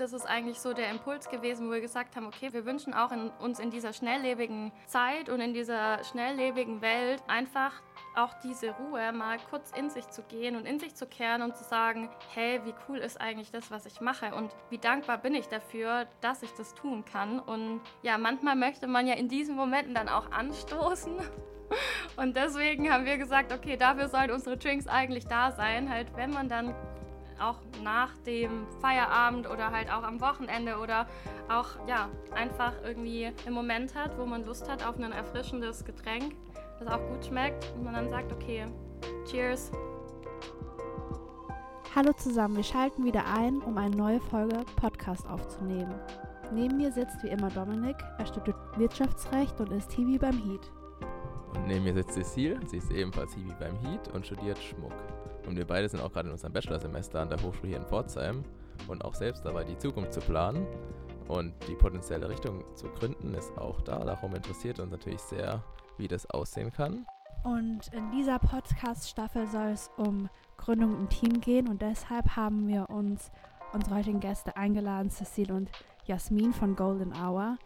das ist eigentlich so der Impuls gewesen, wo wir gesagt haben, okay, wir wünschen auch in, uns in dieser schnelllebigen Zeit und in dieser schnelllebigen Welt einfach auch diese Ruhe, mal kurz in sich zu gehen und in sich zu kehren und zu sagen, hey, wie cool ist eigentlich das, was ich mache und wie dankbar bin ich dafür, dass ich das tun kann. Und ja, manchmal möchte man ja in diesen Momenten dann auch anstoßen. Und deswegen haben wir gesagt, okay, dafür sollen unsere Drinks eigentlich da sein, halt wenn man dann auch nach dem Feierabend oder halt auch am Wochenende oder auch ja, einfach irgendwie einen Moment hat, wo man Lust hat auf ein erfrischendes Getränk, das auch gut schmeckt und man dann sagt, okay, cheers. Hallo zusammen, wir schalten wieder ein, um eine neue Folge Podcast aufzunehmen. Neben mir sitzt wie immer Dominik, er studiert Wirtschaftsrecht und ist Hiwi beim Heat. Und neben mir sitzt Cecile, sie ist ebenfalls Hiwi beim Heat und studiert Schmuck. Und wir beide sind auch gerade in unserem Bachelorsemester an der Hochschule hier in Pforzheim und auch selbst dabei, die Zukunft zu planen. Und die potenzielle Richtung zu gründen ist auch da. Darum interessiert uns natürlich sehr, wie das aussehen kann. Und in dieser Podcast-Staffel soll es um Gründung im Team gehen und deshalb haben wir uns unsere heutigen Gäste eingeladen, Cecile und Jasmin von Golden Hour.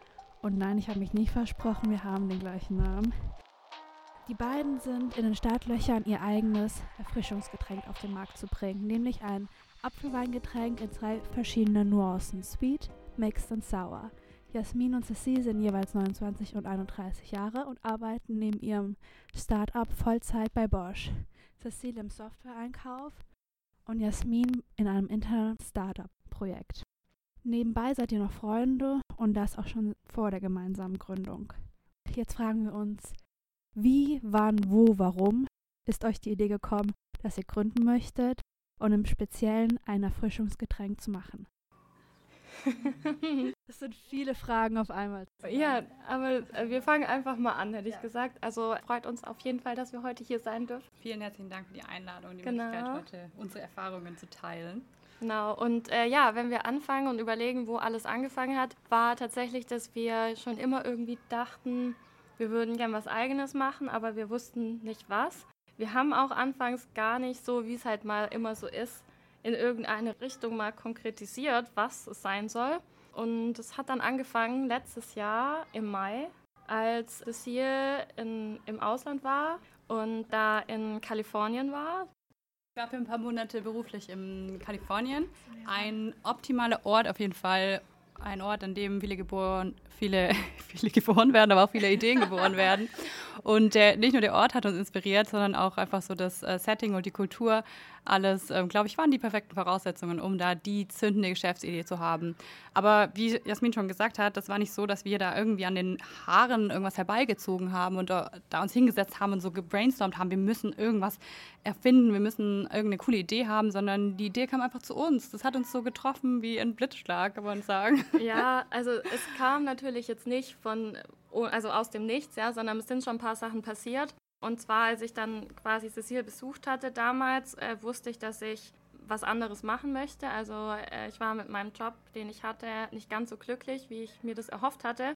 Und nein, ich habe mich nicht versprochen, wir haben den gleichen Namen. Die beiden sind in den Startlöchern, ihr eigenes Erfrischungsgetränk auf den Markt zu bringen, nämlich ein Apfelweingetränk in zwei verschiedenen Nuancen, Sweet, Mixed und Sour. Jasmin und Cecile sind jeweils 29 und 31 Jahre und arbeiten neben ihrem Start-up Vollzeit bei Bosch. Cecile im Software-Einkauf und Jasmin in einem internen Start-up-Projekt. Nebenbei seid ihr noch Freunde und das auch schon vor der gemeinsamen Gründung. Jetzt fragen wir uns, wie, wann, wo, warum ist euch die Idee gekommen, dass ihr gründen möchtet und im Speziellen ein Erfrischungsgetränk zu machen? das sind viele Fragen auf einmal. Ja, aber äh, wir fangen einfach mal an, hätte ich gesagt. Also freut uns auf jeden Fall, dass wir heute hier sein dürfen. Vielen herzlichen Dank für die Einladung, die genau. Möglichkeit, heute unsere Erfahrungen zu teilen. Genau, und äh, ja, wenn wir anfangen und überlegen, wo alles angefangen hat, war tatsächlich, dass wir schon immer irgendwie dachten, wir würden gern was eigenes machen, aber wir wussten nicht was. Wir haben auch anfangs gar nicht so, wie es halt mal immer so ist, in irgendeine Richtung mal konkretisiert, was es sein soll. Und es hat dann angefangen letztes Jahr im Mai, als hier in, im Ausland war und da in Kalifornien war. Ich war für ein paar Monate beruflich in Kalifornien. Ein optimaler Ort auf jeden Fall. Ein Ort, an dem viele geboren, viele, viele geboren werden, aber auch viele Ideen geboren werden. Und der, nicht nur der Ort hat uns inspiriert, sondern auch einfach so das äh, Setting und die Kultur alles, ähm, glaube ich, waren die perfekten Voraussetzungen, um da die zündende Geschäftsidee zu haben. Aber wie Jasmin schon gesagt hat, das war nicht so, dass wir da irgendwie an den Haaren irgendwas herbeigezogen haben und da, da uns hingesetzt haben und so gebrainstormt haben, wir müssen irgendwas erfinden, wir müssen irgendeine coole Idee haben, sondern die Idee kam einfach zu uns. Das hat uns so getroffen wie ein Blitzschlag, kann man sagen. Ja, also es kam natürlich jetzt nicht von, also aus dem Nichts, ja, sondern es sind schon ein paar Sachen passiert. Und zwar, als ich dann quasi Cecile besucht hatte damals, äh, wusste ich, dass ich was anderes machen möchte. Also äh, ich war mit meinem Job, den ich hatte, nicht ganz so glücklich, wie ich mir das erhofft hatte.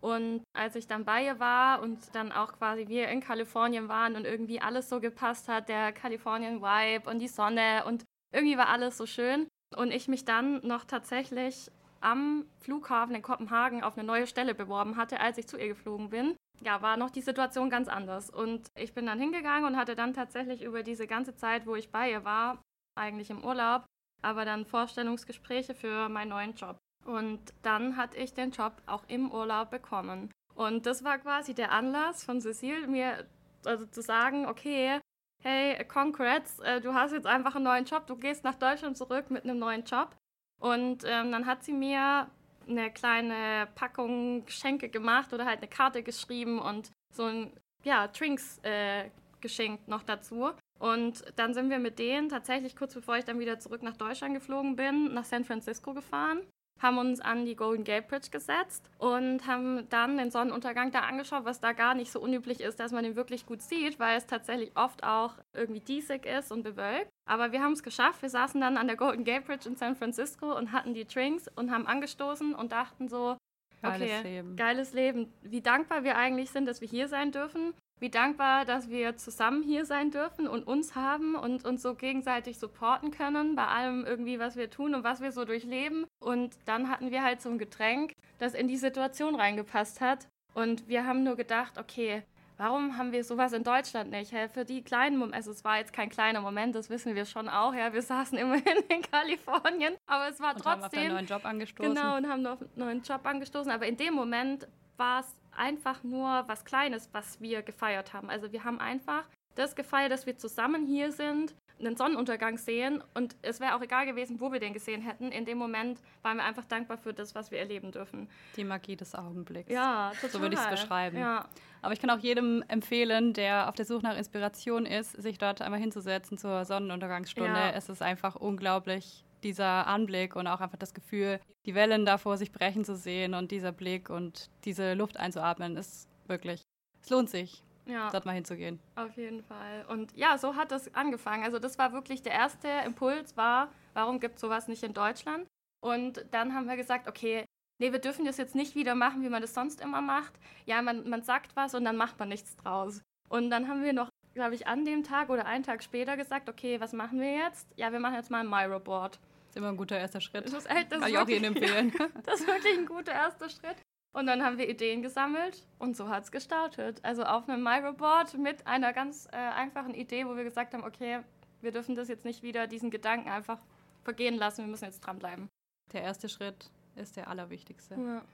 Und als ich dann bei ihr war und dann auch quasi wir in Kalifornien waren und irgendwie alles so gepasst hat, der Kalifornien-Vibe und die Sonne und irgendwie war alles so schön. Und ich mich dann noch tatsächlich am Flughafen in Kopenhagen auf eine neue Stelle beworben hatte, als ich zu ihr geflogen bin ja, war noch die Situation ganz anders. Und ich bin dann hingegangen und hatte dann tatsächlich über diese ganze Zeit, wo ich bei ihr war, eigentlich im Urlaub, aber dann Vorstellungsgespräche für meinen neuen Job. Und dann hatte ich den Job auch im Urlaub bekommen. Und das war quasi der Anlass von Cecile, mir also zu sagen, okay, hey, congrats, äh, du hast jetzt einfach einen neuen Job, du gehst nach Deutschland zurück mit einem neuen Job. Und ähm, dann hat sie mir eine kleine Packung Geschenke gemacht oder halt eine Karte geschrieben und so ein, ja, Drinks äh, geschenkt noch dazu. Und dann sind wir mit denen tatsächlich kurz bevor ich dann wieder zurück nach Deutschland geflogen bin, nach San Francisco gefahren haben uns an die Golden Gate Bridge gesetzt und haben dann den Sonnenuntergang da angeschaut, was da gar nicht so unüblich ist, dass man den wirklich gut sieht, weil es tatsächlich oft auch irgendwie diesig ist und bewölkt. Aber wir haben es geschafft. Wir saßen dann an der Golden Gate Bridge in San Francisco und hatten die Drinks und haben angestoßen und dachten so, okay, geiles Leben. geiles Leben. Wie dankbar wir eigentlich sind, dass wir hier sein dürfen. Wie dankbar, dass wir zusammen hier sein dürfen und uns haben und uns so gegenseitig supporten können bei allem irgendwie, was wir tun und was wir so durchleben. Und dann hatten wir halt so ein Getränk, das in die Situation reingepasst hat. Und wir haben nur gedacht, okay, warum haben wir sowas in Deutschland nicht? Ja, für die kleinen Momente, also es war jetzt kein kleiner Moment, das wissen wir schon auch, ja, wir saßen immerhin in Kalifornien, aber es war und trotzdem... Haben auf einen neuen Job angestoßen. Genau, und haben noch einen neuen Job angestoßen, aber in dem Moment war es einfach nur was Kleines, was wir gefeiert haben. Also wir haben einfach das gefeiert, dass wir zusammen hier sind, einen Sonnenuntergang sehen und es wäre auch egal gewesen, wo wir den gesehen hätten. In dem Moment waren wir einfach dankbar für das, was wir erleben dürfen. Die Magie des Augenblicks. Ja, total. So würde ich es beschreiben. Ja. Aber ich kann auch jedem empfehlen, der auf der Suche nach Inspiration ist, sich dort einmal hinzusetzen zur Sonnenuntergangsstunde. Ja. Es ist einfach unglaublich, dieser Anblick und auch einfach das Gefühl, die Wellen da vor sich brechen zu sehen und dieser Blick und diese Luft einzuatmen, ist wirklich, es lohnt sich, Ja, dort mal hinzugehen. auf jeden Fall. Und ja, so hat das angefangen. Also das war wirklich der erste Impuls war, warum gibt es sowas nicht in Deutschland? Und dann haben wir gesagt, okay, nee, wir dürfen das jetzt nicht wieder machen, wie man das sonst immer macht. Ja, man, man sagt was und dann macht man nichts draus. Und dann haben wir noch, glaube ich, an dem Tag oder einen Tag später gesagt, okay, was machen wir jetzt? Ja, wir machen jetzt mal ein Miro-Board. Ist immer ein guter erster Schritt. Das ist, echt, das Kann ist ich auch wirklich- jedem empfehlen. Das ist wirklich ein guter erster Schritt. Und dann haben wir Ideen gesammelt und so hat es gestartet. Also auf einem Miro-Board mit einer ganz äh, einfachen Idee, wo wir gesagt haben, okay, wir dürfen das jetzt nicht wieder, diesen Gedanken einfach vergehen lassen, wir müssen jetzt dranbleiben. Der erste Schritt ist der allerwichtigste. Ja.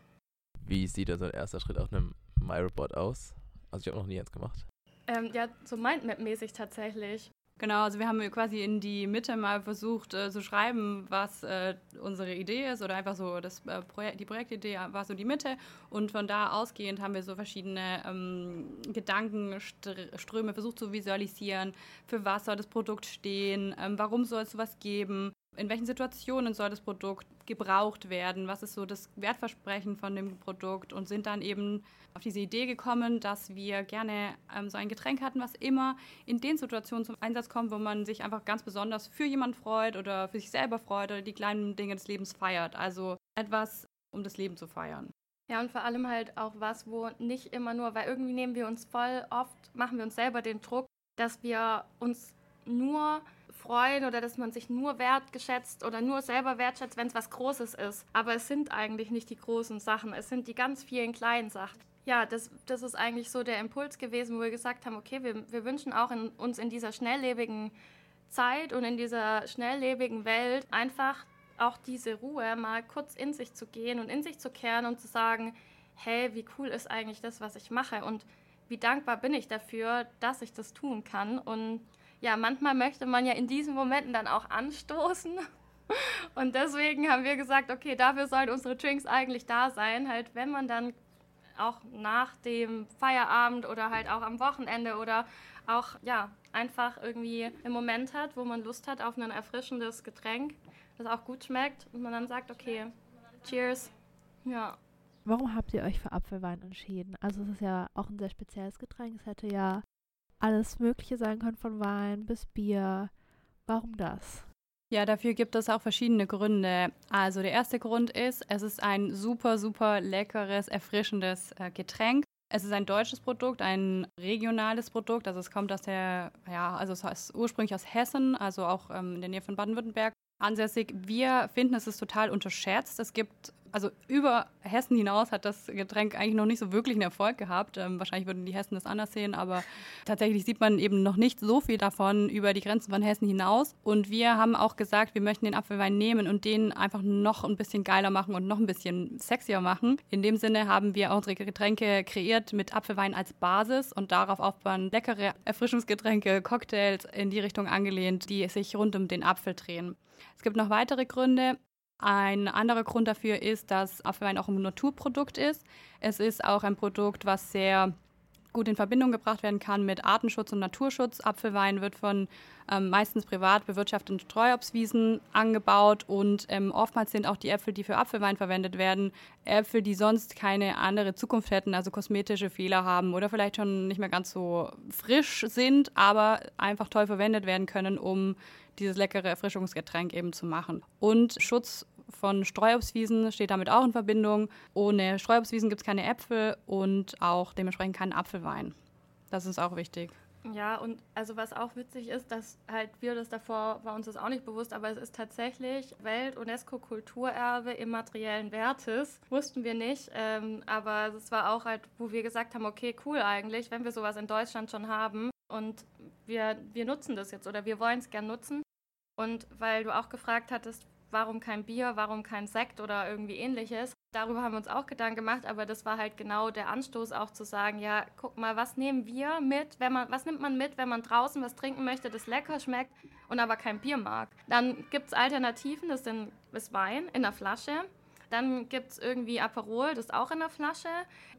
Wie sieht da so ein erster Schritt auf einem MyRobot aus? Also ich habe noch nie eins gemacht. Ähm, ja, so Mindmap-mäßig tatsächlich. Genau, also wir haben quasi in die Mitte mal versucht äh, zu schreiben, was äh, unsere Idee ist oder einfach so das äh, Projekt, die Projektidee war so die Mitte. Und von da ausgehend haben wir so verschiedene ähm, Gedankenströme versucht zu visualisieren, für was soll das Produkt stehen, ähm, warum soll es sowas geben, in welchen Situationen soll das Produkt gebraucht werden, was ist so das Wertversprechen von dem Produkt und sind dann eben auf diese Idee gekommen, dass wir gerne ähm, so ein Getränk hatten, was immer in den Situationen zum Einsatz kommt, wo man sich einfach ganz besonders für jemanden freut oder für sich selber freut oder die kleinen Dinge des Lebens feiert. Also etwas, um das Leben zu feiern. Ja, und vor allem halt auch was, wo nicht immer nur, weil irgendwie nehmen wir uns voll oft, machen wir uns selber den Druck, dass wir uns nur freuen oder dass man sich nur wertgeschätzt oder nur selber wertschätzt, wenn es was Großes ist. Aber es sind eigentlich nicht die großen Sachen, es sind die ganz vielen kleinen Sachen. Ja, das, das ist eigentlich so der Impuls gewesen, wo wir gesagt haben, okay, wir, wir wünschen auch in, uns in dieser schnelllebigen Zeit und in dieser schnelllebigen Welt einfach auch diese Ruhe, mal kurz in sich zu gehen und in sich zu kehren und zu sagen, hey, wie cool ist eigentlich das, was ich mache und wie dankbar bin ich dafür, dass ich das tun kann. Und ja, manchmal möchte man ja in diesen Momenten dann auch anstoßen. Und deswegen haben wir gesagt, okay, dafür sollen unsere Drinks eigentlich da sein, halt wenn man dann auch nach dem Feierabend oder halt auch am Wochenende oder auch ja einfach irgendwie einen Moment hat, wo man Lust hat auf ein erfrischendes Getränk, das auch gut schmeckt und man dann sagt, okay, cheers. Ja. Warum habt ihr euch für Apfelwein entschieden? Also es ist ja auch ein sehr spezielles Getränk. Es hätte ja alles Mögliche sein können, von Wein bis Bier. Warum das? Ja, dafür gibt es auch verschiedene Gründe. Also der erste Grund ist, es ist ein super, super leckeres, erfrischendes äh, Getränk. Es ist ein deutsches Produkt, ein regionales Produkt. Also es kommt aus der, ja, also es ist ursprünglich aus Hessen, also auch ähm, in der Nähe von Baden-Württemberg ansässig. Wir finden, es ist total unterschätzt. Es gibt, also über Hessen hinaus hat das Getränk eigentlich noch nicht so wirklich einen Erfolg gehabt. Ähm, wahrscheinlich würden die Hessen das anders sehen, aber tatsächlich sieht man eben noch nicht so viel davon über die Grenzen von Hessen hinaus. Und wir haben auch gesagt, wir möchten den Apfelwein nehmen und den einfach noch ein bisschen geiler machen und noch ein bisschen sexier machen. In dem Sinne haben wir unsere Getränke kreiert mit Apfelwein als Basis und darauf aufbauen leckere Erfrischungsgetränke, Cocktails in die Richtung angelehnt, die sich rund um den Apfel drehen. Es gibt noch weitere Gründe. Ein anderer Grund dafür ist, dass Apfelwein auch ein Naturprodukt ist. Es ist auch ein Produkt, was sehr gut in Verbindung gebracht werden kann mit Artenschutz und Naturschutz. Apfelwein wird von ähm, meistens privat bewirtschafteten Streuobstwiesen angebaut und ähm, oftmals sind auch die Äpfel, die für Apfelwein verwendet werden, Äpfel, die sonst keine andere Zukunft hätten, also kosmetische Fehler haben oder vielleicht schon nicht mehr ganz so frisch sind, aber einfach toll verwendet werden können, um dieses leckere Erfrischungsgetränk eben zu machen. Und Schutz von Streuobstwiesen steht damit auch in Verbindung. Ohne Streuobstwiesen gibt es keine Äpfel und auch dementsprechend keinen Apfelwein. Das ist auch wichtig. Ja, und also was auch witzig ist, dass halt wir das davor, war uns das auch nicht bewusst, aber es ist tatsächlich Welt-UNESCO-Kulturerbe immateriellen Wertes. Wussten wir nicht, ähm, aber es war auch halt, wo wir gesagt haben, okay, cool eigentlich, wenn wir sowas in Deutschland schon haben und wir, wir nutzen das jetzt oder wir wollen es gern nutzen. Und weil du auch gefragt hattest, warum kein Bier, warum kein Sekt oder irgendwie ähnliches. Darüber haben wir uns auch Gedanken gemacht, aber das war halt genau der Anstoß auch zu sagen, ja, guck mal, was nehmen wir mit, wenn man, was nimmt man mit, wenn man draußen was trinken möchte, das lecker schmeckt und aber kein Bier mag. Dann gibt es Alternativen, das sind das Wein in der Flasche. Dann gibt es irgendwie Aperol, das ist auch in der Flasche.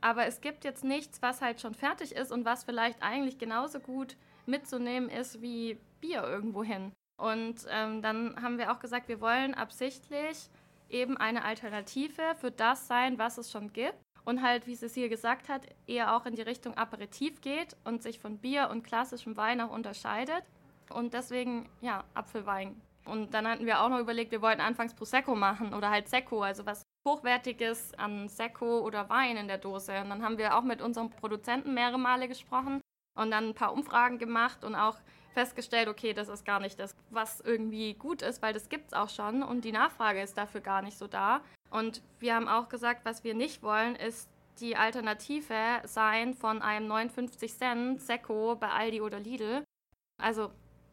Aber es gibt jetzt nichts, was halt schon fertig ist und was vielleicht eigentlich genauso gut mitzunehmen ist wie Bier irgendwo hin. Und ähm, dann haben wir auch gesagt, wir wollen absichtlich eben eine Alternative für das sein, was es schon gibt. Und halt, wie Cecile gesagt hat, eher auch in die Richtung Aperitif geht und sich von Bier und klassischem Wein auch unterscheidet. Und deswegen, ja, Apfelwein. Und dann hatten wir auch noch überlegt, wir wollten anfangs Prosecco machen oder halt Secco, also was Hochwertiges an Secco oder Wein in der Dose. Und dann haben wir auch mit unserem Produzenten mehrere Male gesprochen und dann ein paar Umfragen gemacht und auch festgestellt, okay, das ist gar nicht das, was irgendwie gut ist, weil das gibt es auch schon und die Nachfrage ist dafür gar nicht so da. Und wir haben auch gesagt, was wir nicht wollen, ist die Alternative sein von einem 59 Cent Sekko bei Aldi oder Lidl. Also,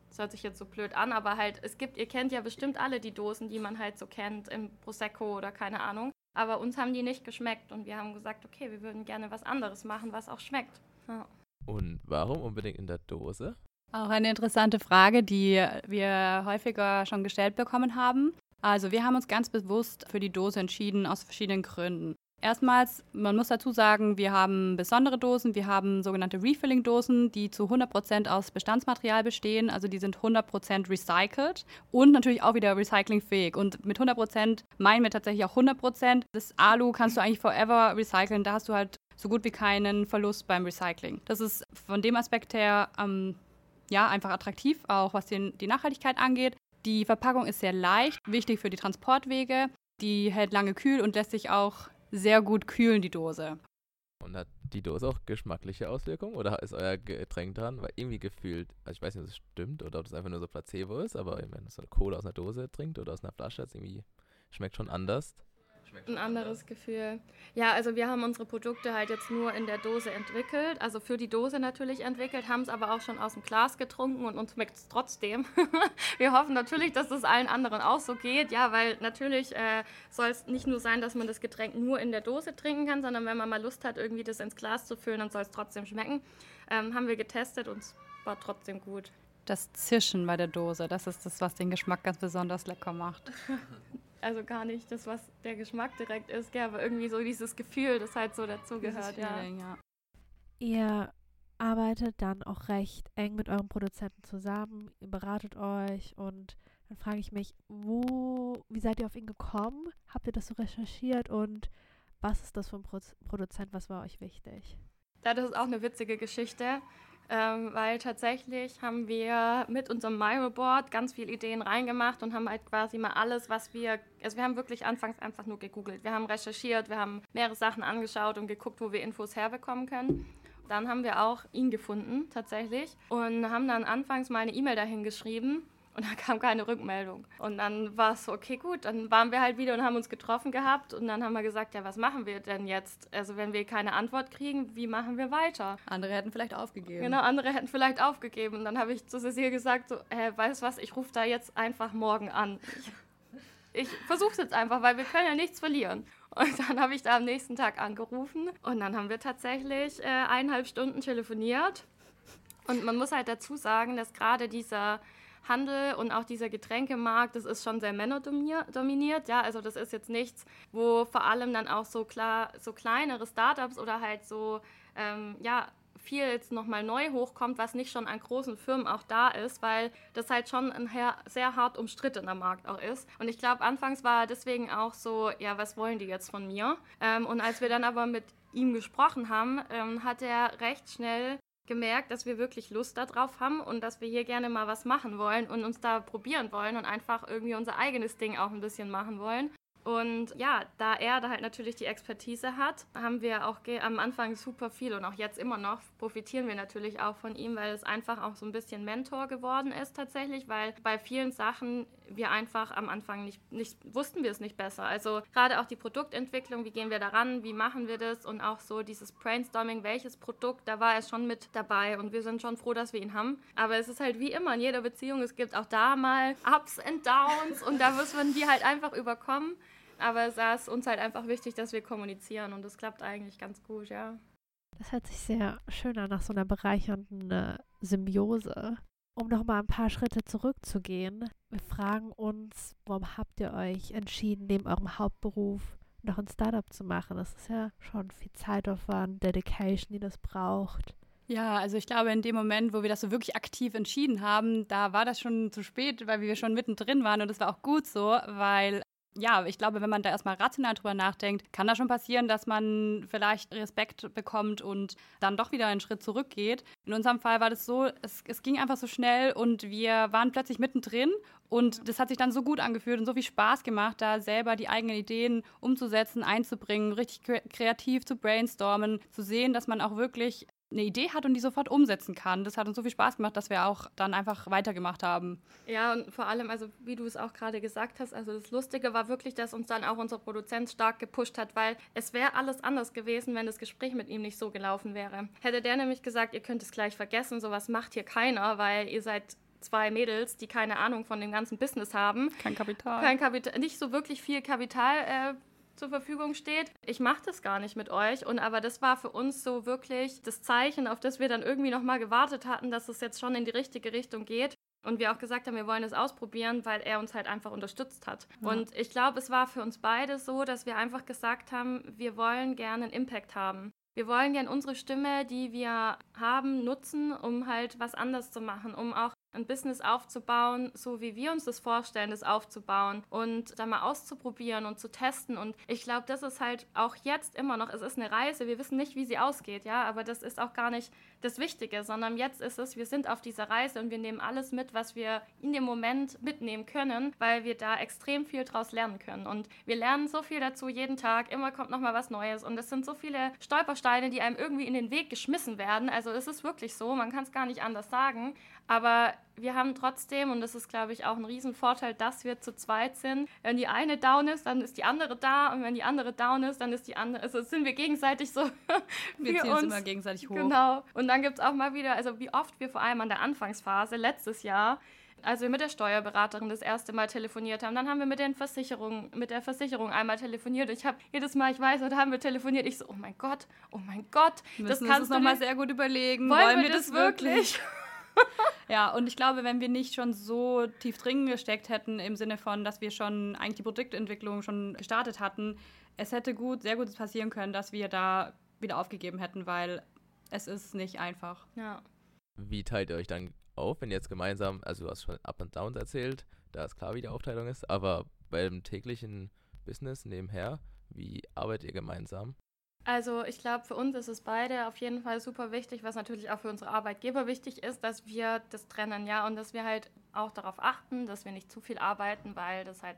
das hört sich jetzt so blöd an, aber halt, es gibt, ihr kennt ja bestimmt alle die Dosen, die man halt so kennt im Prosecco oder keine Ahnung. Aber uns haben die nicht geschmeckt und wir haben gesagt, okay, wir würden gerne was anderes machen, was auch schmeckt. Ja. Und warum unbedingt in der Dose? Auch eine interessante Frage, die wir häufiger schon gestellt bekommen haben. Also wir haben uns ganz bewusst für die Dose entschieden aus verschiedenen Gründen. Erstmals, man muss dazu sagen, wir haben besondere Dosen. Wir haben sogenannte Refilling-Dosen, die zu 100% aus Bestandsmaterial bestehen. Also die sind 100% recycelt und natürlich auch wieder recyclingfähig. Und mit 100% meinen wir tatsächlich auch 100%. Das Alu kannst du eigentlich forever recyceln. Da hast du halt so gut wie keinen Verlust beim Recycling. Das ist von dem Aspekt her am ja, einfach attraktiv, auch was den, die Nachhaltigkeit angeht. Die Verpackung ist sehr leicht, wichtig für die Transportwege. Die hält lange kühl und lässt sich auch sehr gut kühlen, die Dose. Und hat die Dose auch geschmackliche Auswirkungen oder ist euer Getränk dran? Weil irgendwie gefühlt, also ich weiß nicht, ob es stimmt oder ob das einfach nur so Placebo ist, aber wenn man so eine Cola aus einer Dose trinkt oder aus einer Flasche, das irgendwie schmeckt schon anders ein anderes Gefühl. Ja, also wir haben unsere Produkte halt jetzt nur in der Dose entwickelt, also für die Dose natürlich entwickelt, haben es aber auch schon aus dem Glas getrunken und uns schmeckt es trotzdem. wir hoffen natürlich, dass das allen anderen auch so geht, ja, weil natürlich äh, soll es nicht nur sein, dass man das Getränk nur in der Dose trinken kann, sondern wenn man mal Lust hat, irgendwie das ins Glas zu füllen, dann soll es trotzdem schmecken. Ähm, haben wir getestet und es war trotzdem gut. Das Zischen bei der Dose, das ist das, was den Geschmack ganz besonders lecker macht. also gar nicht das, was der Geschmack direkt ist, gell, aber irgendwie so dieses Gefühl, das halt so dazugehört, ja. ja. Ihr arbeitet dann auch recht eng mit eurem Produzenten zusammen, ihr beratet euch und dann frage ich mich, wo, wie seid ihr auf ihn gekommen? Habt ihr das so recherchiert und was ist das für ein Pro Produzent, was war euch wichtig? das ist auch eine witzige Geschichte ähm, weil tatsächlich haben wir mit unserem Miro-Board ganz viele Ideen reingemacht und haben halt quasi mal alles, was wir, also wir haben wirklich anfangs einfach nur gegoogelt. Wir haben recherchiert, wir haben mehrere Sachen angeschaut und geguckt, wo wir Infos herbekommen können. Dann haben wir auch ihn gefunden, tatsächlich, und haben dann anfangs mal eine E-Mail dahin geschrieben und da kam keine Rückmeldung. Und dann war es so, okay, gut, dann waren wir halt wieder und haben uns getroffen gehabt. Und dann haben wir gesagt, ja, was machen wir denn jetzt? Also wenn wir keine Antwort kriegen, wie machen wir weiter? Andere hätten vielleicht aufgegeben. Genau, andere hätten vielleicht aufgegeben. Und dann habe ich zu Cecile gesagt, so, äh, weißt du was, ich rufe da jetzt einfach morgen an. Ich, ich versuche es jetzt einfach, weil wir können ja nichts verlieren. Und dann habe ich da am nächsten Tag angerufen und dann haben wir tatsächlich äh, eineinhalb Stunden telefoniert. Und man muss halt dazu sagen, dass gerade dieser Handel und auch dieser Getränkemarkt, das ist schon sehr männerdominiert. Ja, also das ist jetzt nichts, wo vor allem dann auch so klar, so kleinere Startups oder halt so, ähm, ja, viel jetzt nochmal neu hochkommt, was nicht schon an großen Firmen auch da ist, weil das halt schon ein sehr hart umstrittener Markt auch ist. Und ich glaube, anfangs war deswegen auch so, ja, was wollen die jetzt von mir? Ähm, und als wir dann aber mit ihm gesprochen haben, ähm, hat er recht schnell gemerkt, dass wir wirklich Lust darauf haben und dass wir hier gerne mal was machen wollen und uns da probieren wollen und einfach irgendwie unser eigenes Ding auch ein bisschen machen wollen. Und ja, da er da halt natürlich die Expertise hat, haben wir auch am Anfang super viel und auch jetzt immer noch profitieren wir natürlich auch von ihm, weil es einfach auch so ein bisschen Mentor geworden ist tatsächlich, weil bei vielen Sachen wir einfach am Anfang nicht, nicht wussten wir es nicht besser. Also gerade auch die Produktentwicklung, wie gehen wir daran, wie machen wir das und auch so dieses Brainstorming, welches Produkt, da war er schon mit dabei und wir sind schon froh, dass wir ihn haben. Aber es ist halt wie immer in jeder Beziehung, es gibt auch da mal Ups und Downs und da muss man die halt einfach überkommen. Aber es ist uns halt einfach wichtig, dass wir kommunizieren und das klappt eigentlich ganz gut, ja. Das hört sich sehr schön an nach so einer bereichernden äh, Symbiose. Um nochmal ein paar Schritte zurückzugehen, wir fragen uns, warum habt ihr euch entschieden, neben eurem Hauptberuf noch ein Startup zu machen? Das ist ja schon viel Zeitaufwand, Dedication, die das braucht. Ja, also ich glaube, in dem Moment, wo wir das so wirklich aktiv entschieden haben, da war das schon zu spät, weil wir schon mittendrin waren und das war auch gut so, weil ja, ich glaube, wenn man da erstmal rational drüber nachdenkt, kann das schon passieren, dass man vielleicht Respekt bekommt und dann doch wieder einen Schritt zurückgeht. In unserem Fall war das so, es, es ging einfach so schnell und wir waren plötzlich mittendrin und das hat sich dann so gut angefühlt und so viel Spaß gemacht, da selber die eigenen Ideen umzusetzen, einzubringen, richtig kreativ zu brainstormen, zu sehen, dass man auch wirklich eine Idee hat und die sofort umsetzen kann. Das hat uns so viel Spaß gemacht, dass wir auch dann einfach weitergemacht haben. Ja, und vor allem, also wie du es auch gerade gesagt hast, also das Lustige war wirklich, dass uns dann auch unser Produzent stark gepusht hat, weil es wäre alles anders gewesen, wenn das Gespräch mit ihm nicht so gelaufen wäre. Hätte der nämlich gesagt, ihr könnt es gleich vergessen, sowas macht hier keiner, weil ihr seid zwei Mädels, die keine Ahnung von dem ganzen Business haben. Kein Kapital. Kein Kapital, nicht so wirklich viel Kapital äh, zur Verfügung steht. Ich mache das gar nicht mit euch. Und aber das war für uns so wirklich das Zeichen, auf das wir dann irgendwie nochmal gewartet hatten, dass es jetzt schon in die richtige Richtung geht. Und wir auch gesagt haben, wir wollen es ausprobieren, weil er uns halt einfach unterstützt hat. Ja. Und ich glaube, es war für uns beide so, dass wir einfach gesagt haben, wir wollen gerne einen Impact haben. Wir wollen gerne unsere Stimme, die wir haben, nutzen, um halt was anders zu machen, um auch ein Business aufzubauen, so wie wir uns das vorstellen, das aufzubauen und da mal auszuprobieren und zu testen. Und ich glaube, das ist halt auch jetzt immer noch, es ist eine Reise, wir wissen nicht, wie sie ausgeht, ja, aber das ist auch gar nicht das Wichtige, sondern jetzt ist es, wir sind auf dieser Reise und wir nehmen alles mit, was wir in dem Moment mitnehmen können, weil wir da extrem viel draus lernen können. Und wir lernen so viel dazu jeden Tag, immer kommt nochmal was Neues und es sind so viele Stolpersteine, die einem irgendwie in den Weg geschmissen werden. Also es ist wirklich so, man kann es gar nicht anders sagen. Aber wir haben trotzdem, und das ist, glaube ich, auch ein Riesenvorteil, dass wir zu zweit sind. Wenn die eine down ist, dann ist die andere da. Und wenn die andere down ist, dann ist die andere. Also sind wir gegenseitig so. wir ziehen uns immer gegenseitig hoch. Genau. Und dann gibt es auch mal wieder, also wie oft wir vor allem an der Anfangsphase letztes Jahr als wir mit der Steuerberaterin das erste Mal telefoniert haben, dann haben wir mit, den Versicherungen, mit der Versicherung einmal telefoniert. Ich habe jedes Mal, ich weiß, heute haben wir telefoniert. Ich so, oh mein Gott, oh mein Gott. Wir müssen das kannst uns nochmal sehr gut überlegen. Wollen, wollen wir, das, das wirklich? ja, und ich glaube, wenn wir nicht schon so tief drin gesteckt hätten, im Sinne von, dass wir schon eigentlich die Produktentwicklung schon gestartet hatten, es hätte gut, sehr gut passieren können, dass wir da wieder aufgegeben hätten, weil es ist nicht einfach. Ja. Wie teilt ihr euch dann auf, wenn ihr jetzt gemeinsam, also du hast schon Up and Downs erzählt, da ist klar, wie die Aufteilung ist, aber beim täglichen Business nebenher, wie arbeitet ihr gemeinsam? Also ich glaube, für uns ist es beide auf jeden Fall super wichtig, was natürlich auch für unsere Arbeitgeber wichtig ist, dass wir das trennen, ja, und dass wir halt auch darauf achten, dass wir nicht zu viel arbeiten, weil das halt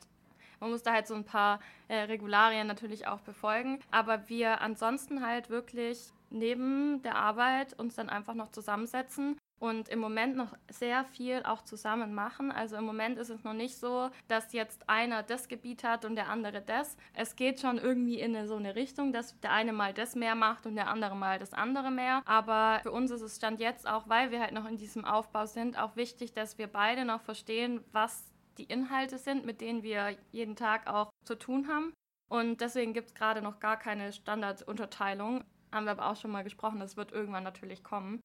man muss da halt so ein paar äh, Regularien natürlich auch befolgen. Aber wir ansonsten halt wirklich neben der Arbeit uns dann einfach noch zusammensetzen und im Moment noch sehr viel auch zusammen machen. Also im Moment ist es noch nicht so, dass jetzt einer das Gebiet hat und der andere das. Es geht schon irgendwie in so eine Richtung, dass der eine mal das mehr macht und der andere mal das andere mehr. Aber für uns ist es Stand jetzt auch, weil wir halt noch in diesem Aufbau sind, auch wichtig, dass wir beide noch verstehen, was die Inhalte sind, mit denen wir jeden Tag auch zu tun haben. Und deswegen gibt es gerade noch gar keine Standardunterteilung. Haben wir aber auch schon mal gesprochen, das wird irgendwann natürlich kommen.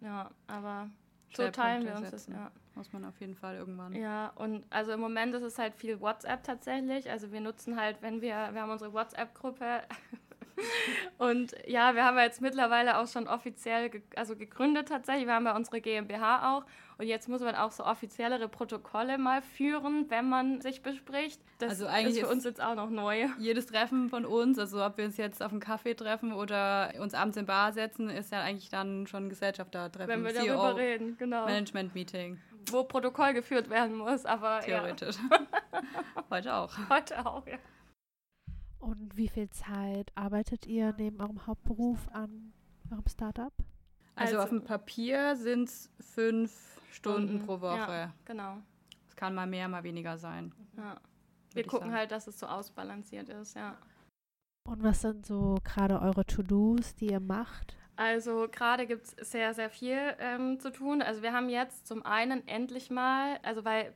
Ja, aber so teilen wir uns das, ja. Muss man auf jeden Fall irgendwann. Ja, und also im Moment ist es halt viel WhatsApp tatsächlich. Also wir nutzen halt, wenn wir, wir haben unsere WhatsApp-Gruppe und ja, wir haben jetzt mittlerweile auch schon offiziell ge also gegründet tatsächlich. Wir haben ja unsere GmbH auch. Und jetzt muss man auch so offiziellere Protokolle mal führen, wenn man sich bespricht. Das also eigentlich ist für uns jetzt auch noch neu. Jedes Treffen von uns, also ob wir uns jetzt auf einen Kaffee treffen oder uns abends in Bar setzen, ist ja eigentlich dann schon Gesellschaftertreffen. Wenn wir CEO, darüber reden, genau. Management-Meeting. Wo Protokoll geführt werden muss, aber Theoretisch. Ja. Heute auch. Heute auch, ja. Und wie viel Zeit arbeitet ihr neben eurem Hauptberuf an eurem Startup? Also, also auf dem Papier sind es fünf Stunden, Stunden pro Woche. Ja, genau. Es kann mal mehr, mal weniger sein. Ja. Wir gucken sagen. halt, dass es so ausbalanciert ist, ja. Und was sind so gerade eure To-Dos, die ihr macht? Also gerade gibt es sehr, sehr viel ähm, zu tun. Also wir haben jetzt zum einen endlich mal, also weil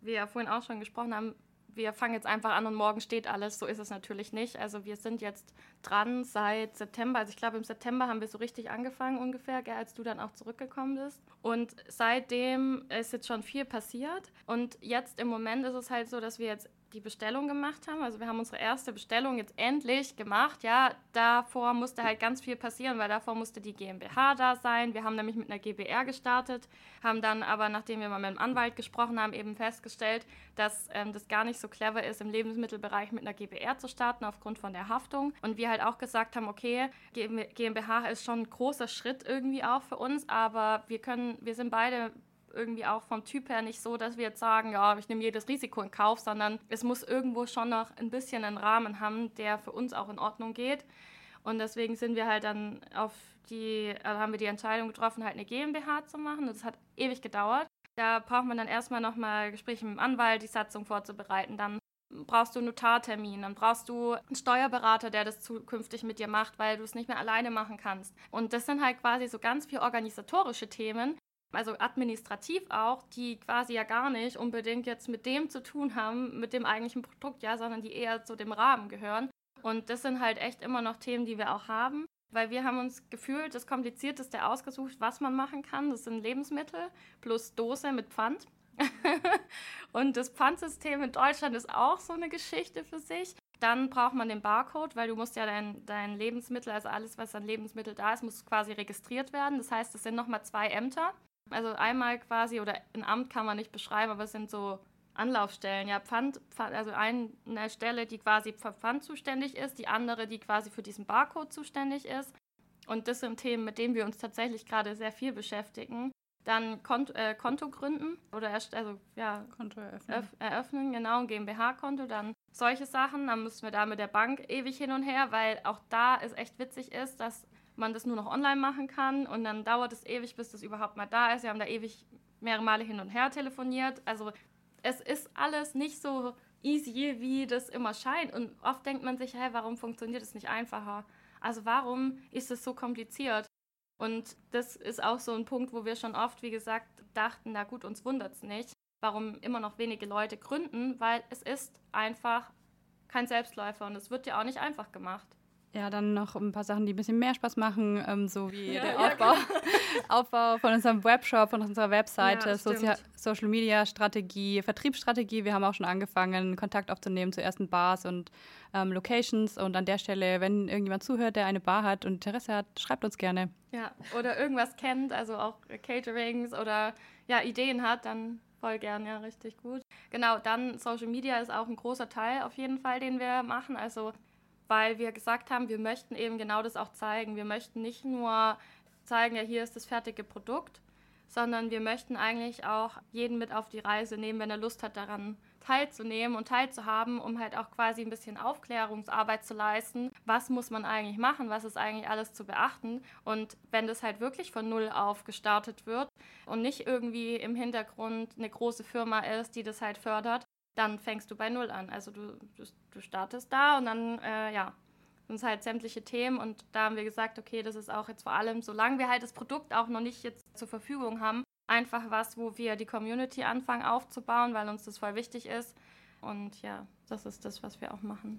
wir ja vorhin auch schon gesprochen haben, wir fangen jetzt einfach an und morgen steht alles. So ist es natürlich nicht. Also wir sind jetzt dran seit September. Also ich glaube, im September haben wir so richtig angefangen ungefähr, gell, als du dann auch zurückgekommen bist. Und seitdem ist jetzt schon viel passiert. Und jetzt im Moment ist es halt so, dass wir jetzt die Bestellung gemacht haben. Also wir haben unsere erste Bestellung jetzt endlich gemacht. Ja, davor musste halt ganz viel passieren, weil davor musste die GmbH da sein. Wir haben nämlich mit einer GBR gestartet, haben dann aber, nachdem wir mal mit dem Anwalt gesprochen haben, eben festgestellt, dass ähm, das gar nicht so clever ist, im Lebensmittelbereich mit einer GBR zu starten, aufgrund von der Haftung. Und wir halt auch gesagt haben, okay, GmbH ist schon ein großer Schritt irgendwie auch für uns, aber wir können, wir sind beide irgendwie auch vom Typ her nicht so, dass wir jetzt sagen, ja, ich nehme jedes Risiko in Kauf, sondern es muss irgendwo schon noch ein bisschen einen Rahmen haben, der für uns auch in Ordnung geht. Und deswegen sind wir halt dann auf die, also haben wir die Entscheidung getroffen, halt eine GmbH zu machen. Das hat ewig gedauert. Da braucht man dann erstmal nochmal Gespräche mit dem Anwalt, die Satzung vorzubereiten. Dann brauchst du einen Notartermin, dann brauchst du einen Steuerberater, der das zukünftig mit dir macht, weil du es nicht mehr alleine machen kannst. Und das sind halt quasi so ganz viel organisatorische Themen, also administrativ auch, die quasi ja gar nicht unbedingt jetzt mit dem zu tun haben, mit dem eigentlichen Produkt, ja, sondern die eher zu dem Rahmen gehören. Und das sind halt echt immer noch Themen, die wir auch haben, weil wir haben uns gefühlt das Komplizierteste ausgesucht, was man machen kann. Das sind Lebensmittel plus Dose mit Pfand. und das Pfandsystem in Deutschland ist auch so eine Geschichte für sich. Dann braucht man den Barcode, weil du musst ja dein, dein Lebensmittel, also alles, was an Lebensmittel da ist, muss quasi registriert werden. Das heißt, es sind nochmal zwei Ämter. Also einmal quasi, oder ein Amt kann man nicht beschreiben, aber es sind so Anlaufstellen. Ja, Pfand, Pfand, also eine Stelle, die quasi für Pfand zuständig ist, die andere, die quasi für diesen Barcode zuständig ist. Und das sind Themen, mit denen wir uns tatsächlich gerade sehr viel beschäftigen. Dann Konto, äh, Konto gründen oder erst, also ja, Konto eröffnen. eröffnen, genau, ein GmbH-Konto, dann solche Sachen. Dann müssen wir da mit der Bank ewig hin und her, weil auch da es echt witzig ist, dass man das nur noch online machen kann und dann dauert es ewig, bis das überhaupt mal da ist. Wir haben da ewig mehrere Male hin und her telefoniert. Also es ist alles nicht so easy, wie das immer scheint. Und oft denkt man sich, hey, warum funktioniert es nicht einfacher? Also warum ist es so kompliziert? Und das ist auch so ein Punkt, wo wir schon oft, wie gesagt, dachten, na gut, uns wundert es nicht, warum immer noch wenige Leute gründen, weil es ist einfach kein Selbstläufer und es wird ja auch nicht einfach gemacht. Ja, dann noch ein paar Sachen, die ein bisschen mehr Spaß machen, ähm, so wie ja, der ja, Aufbau, genau. Aufbau von unserem Webshop, von unserer Webseite, ja, Sozi Social Media Strategie, Vertriebsstrategie. Wir haben auch schon angefangen, Kontakt aufzunehmen zu ersten Bars und ähm, Locations. Und an der Stelle, wenn irgendjemand zuhört, der eine Bar hat und Interesse hat, schreibt uns gerne. Ja, oder irgendwas kennt, also auch Caterings oder ja, Ideen hat, dann voll gern, ja, richtig gut. Genau, dann Social Media ist auch ein großer Teil auf jeden Fall, den wir machen. Also weil wir gesagt haben, wir möchten eben genau das auch zeigen. Wir möchten nicht nur zeigen, ja, hier ist das fertige Produkt, sondern wir möchten eigentlich auch jeden mit auf die Reise nehmen, wenn er Lust hat, daran teilzunehmen und teilzuhaben, um halt auch quasi ein bisschen Aufklärungsarbeit zu leisten. Was muss man eigentlich machen? Was ist eigentlich alles zu beachten? Und wenn das halt wirklich von Null auf gestartet wird und nicht irgendwie im Hintergrund eine große Firma ist, die das halt fördert, dann fängst du bei Null an. Also du, du, du startest da und dann, äh, ja, sind halt sämtliche Themen und da haben wir gesagt, okay, das ist auch jetzt vor allem, solange wir halt das Produkt auch noch nicht jetzt zur Verfügung haben, einfach was, wo wir die Community anfangen aufzubauen, weil uns das voll wichtig ist. Und ja, das ist das, was wir auch machen.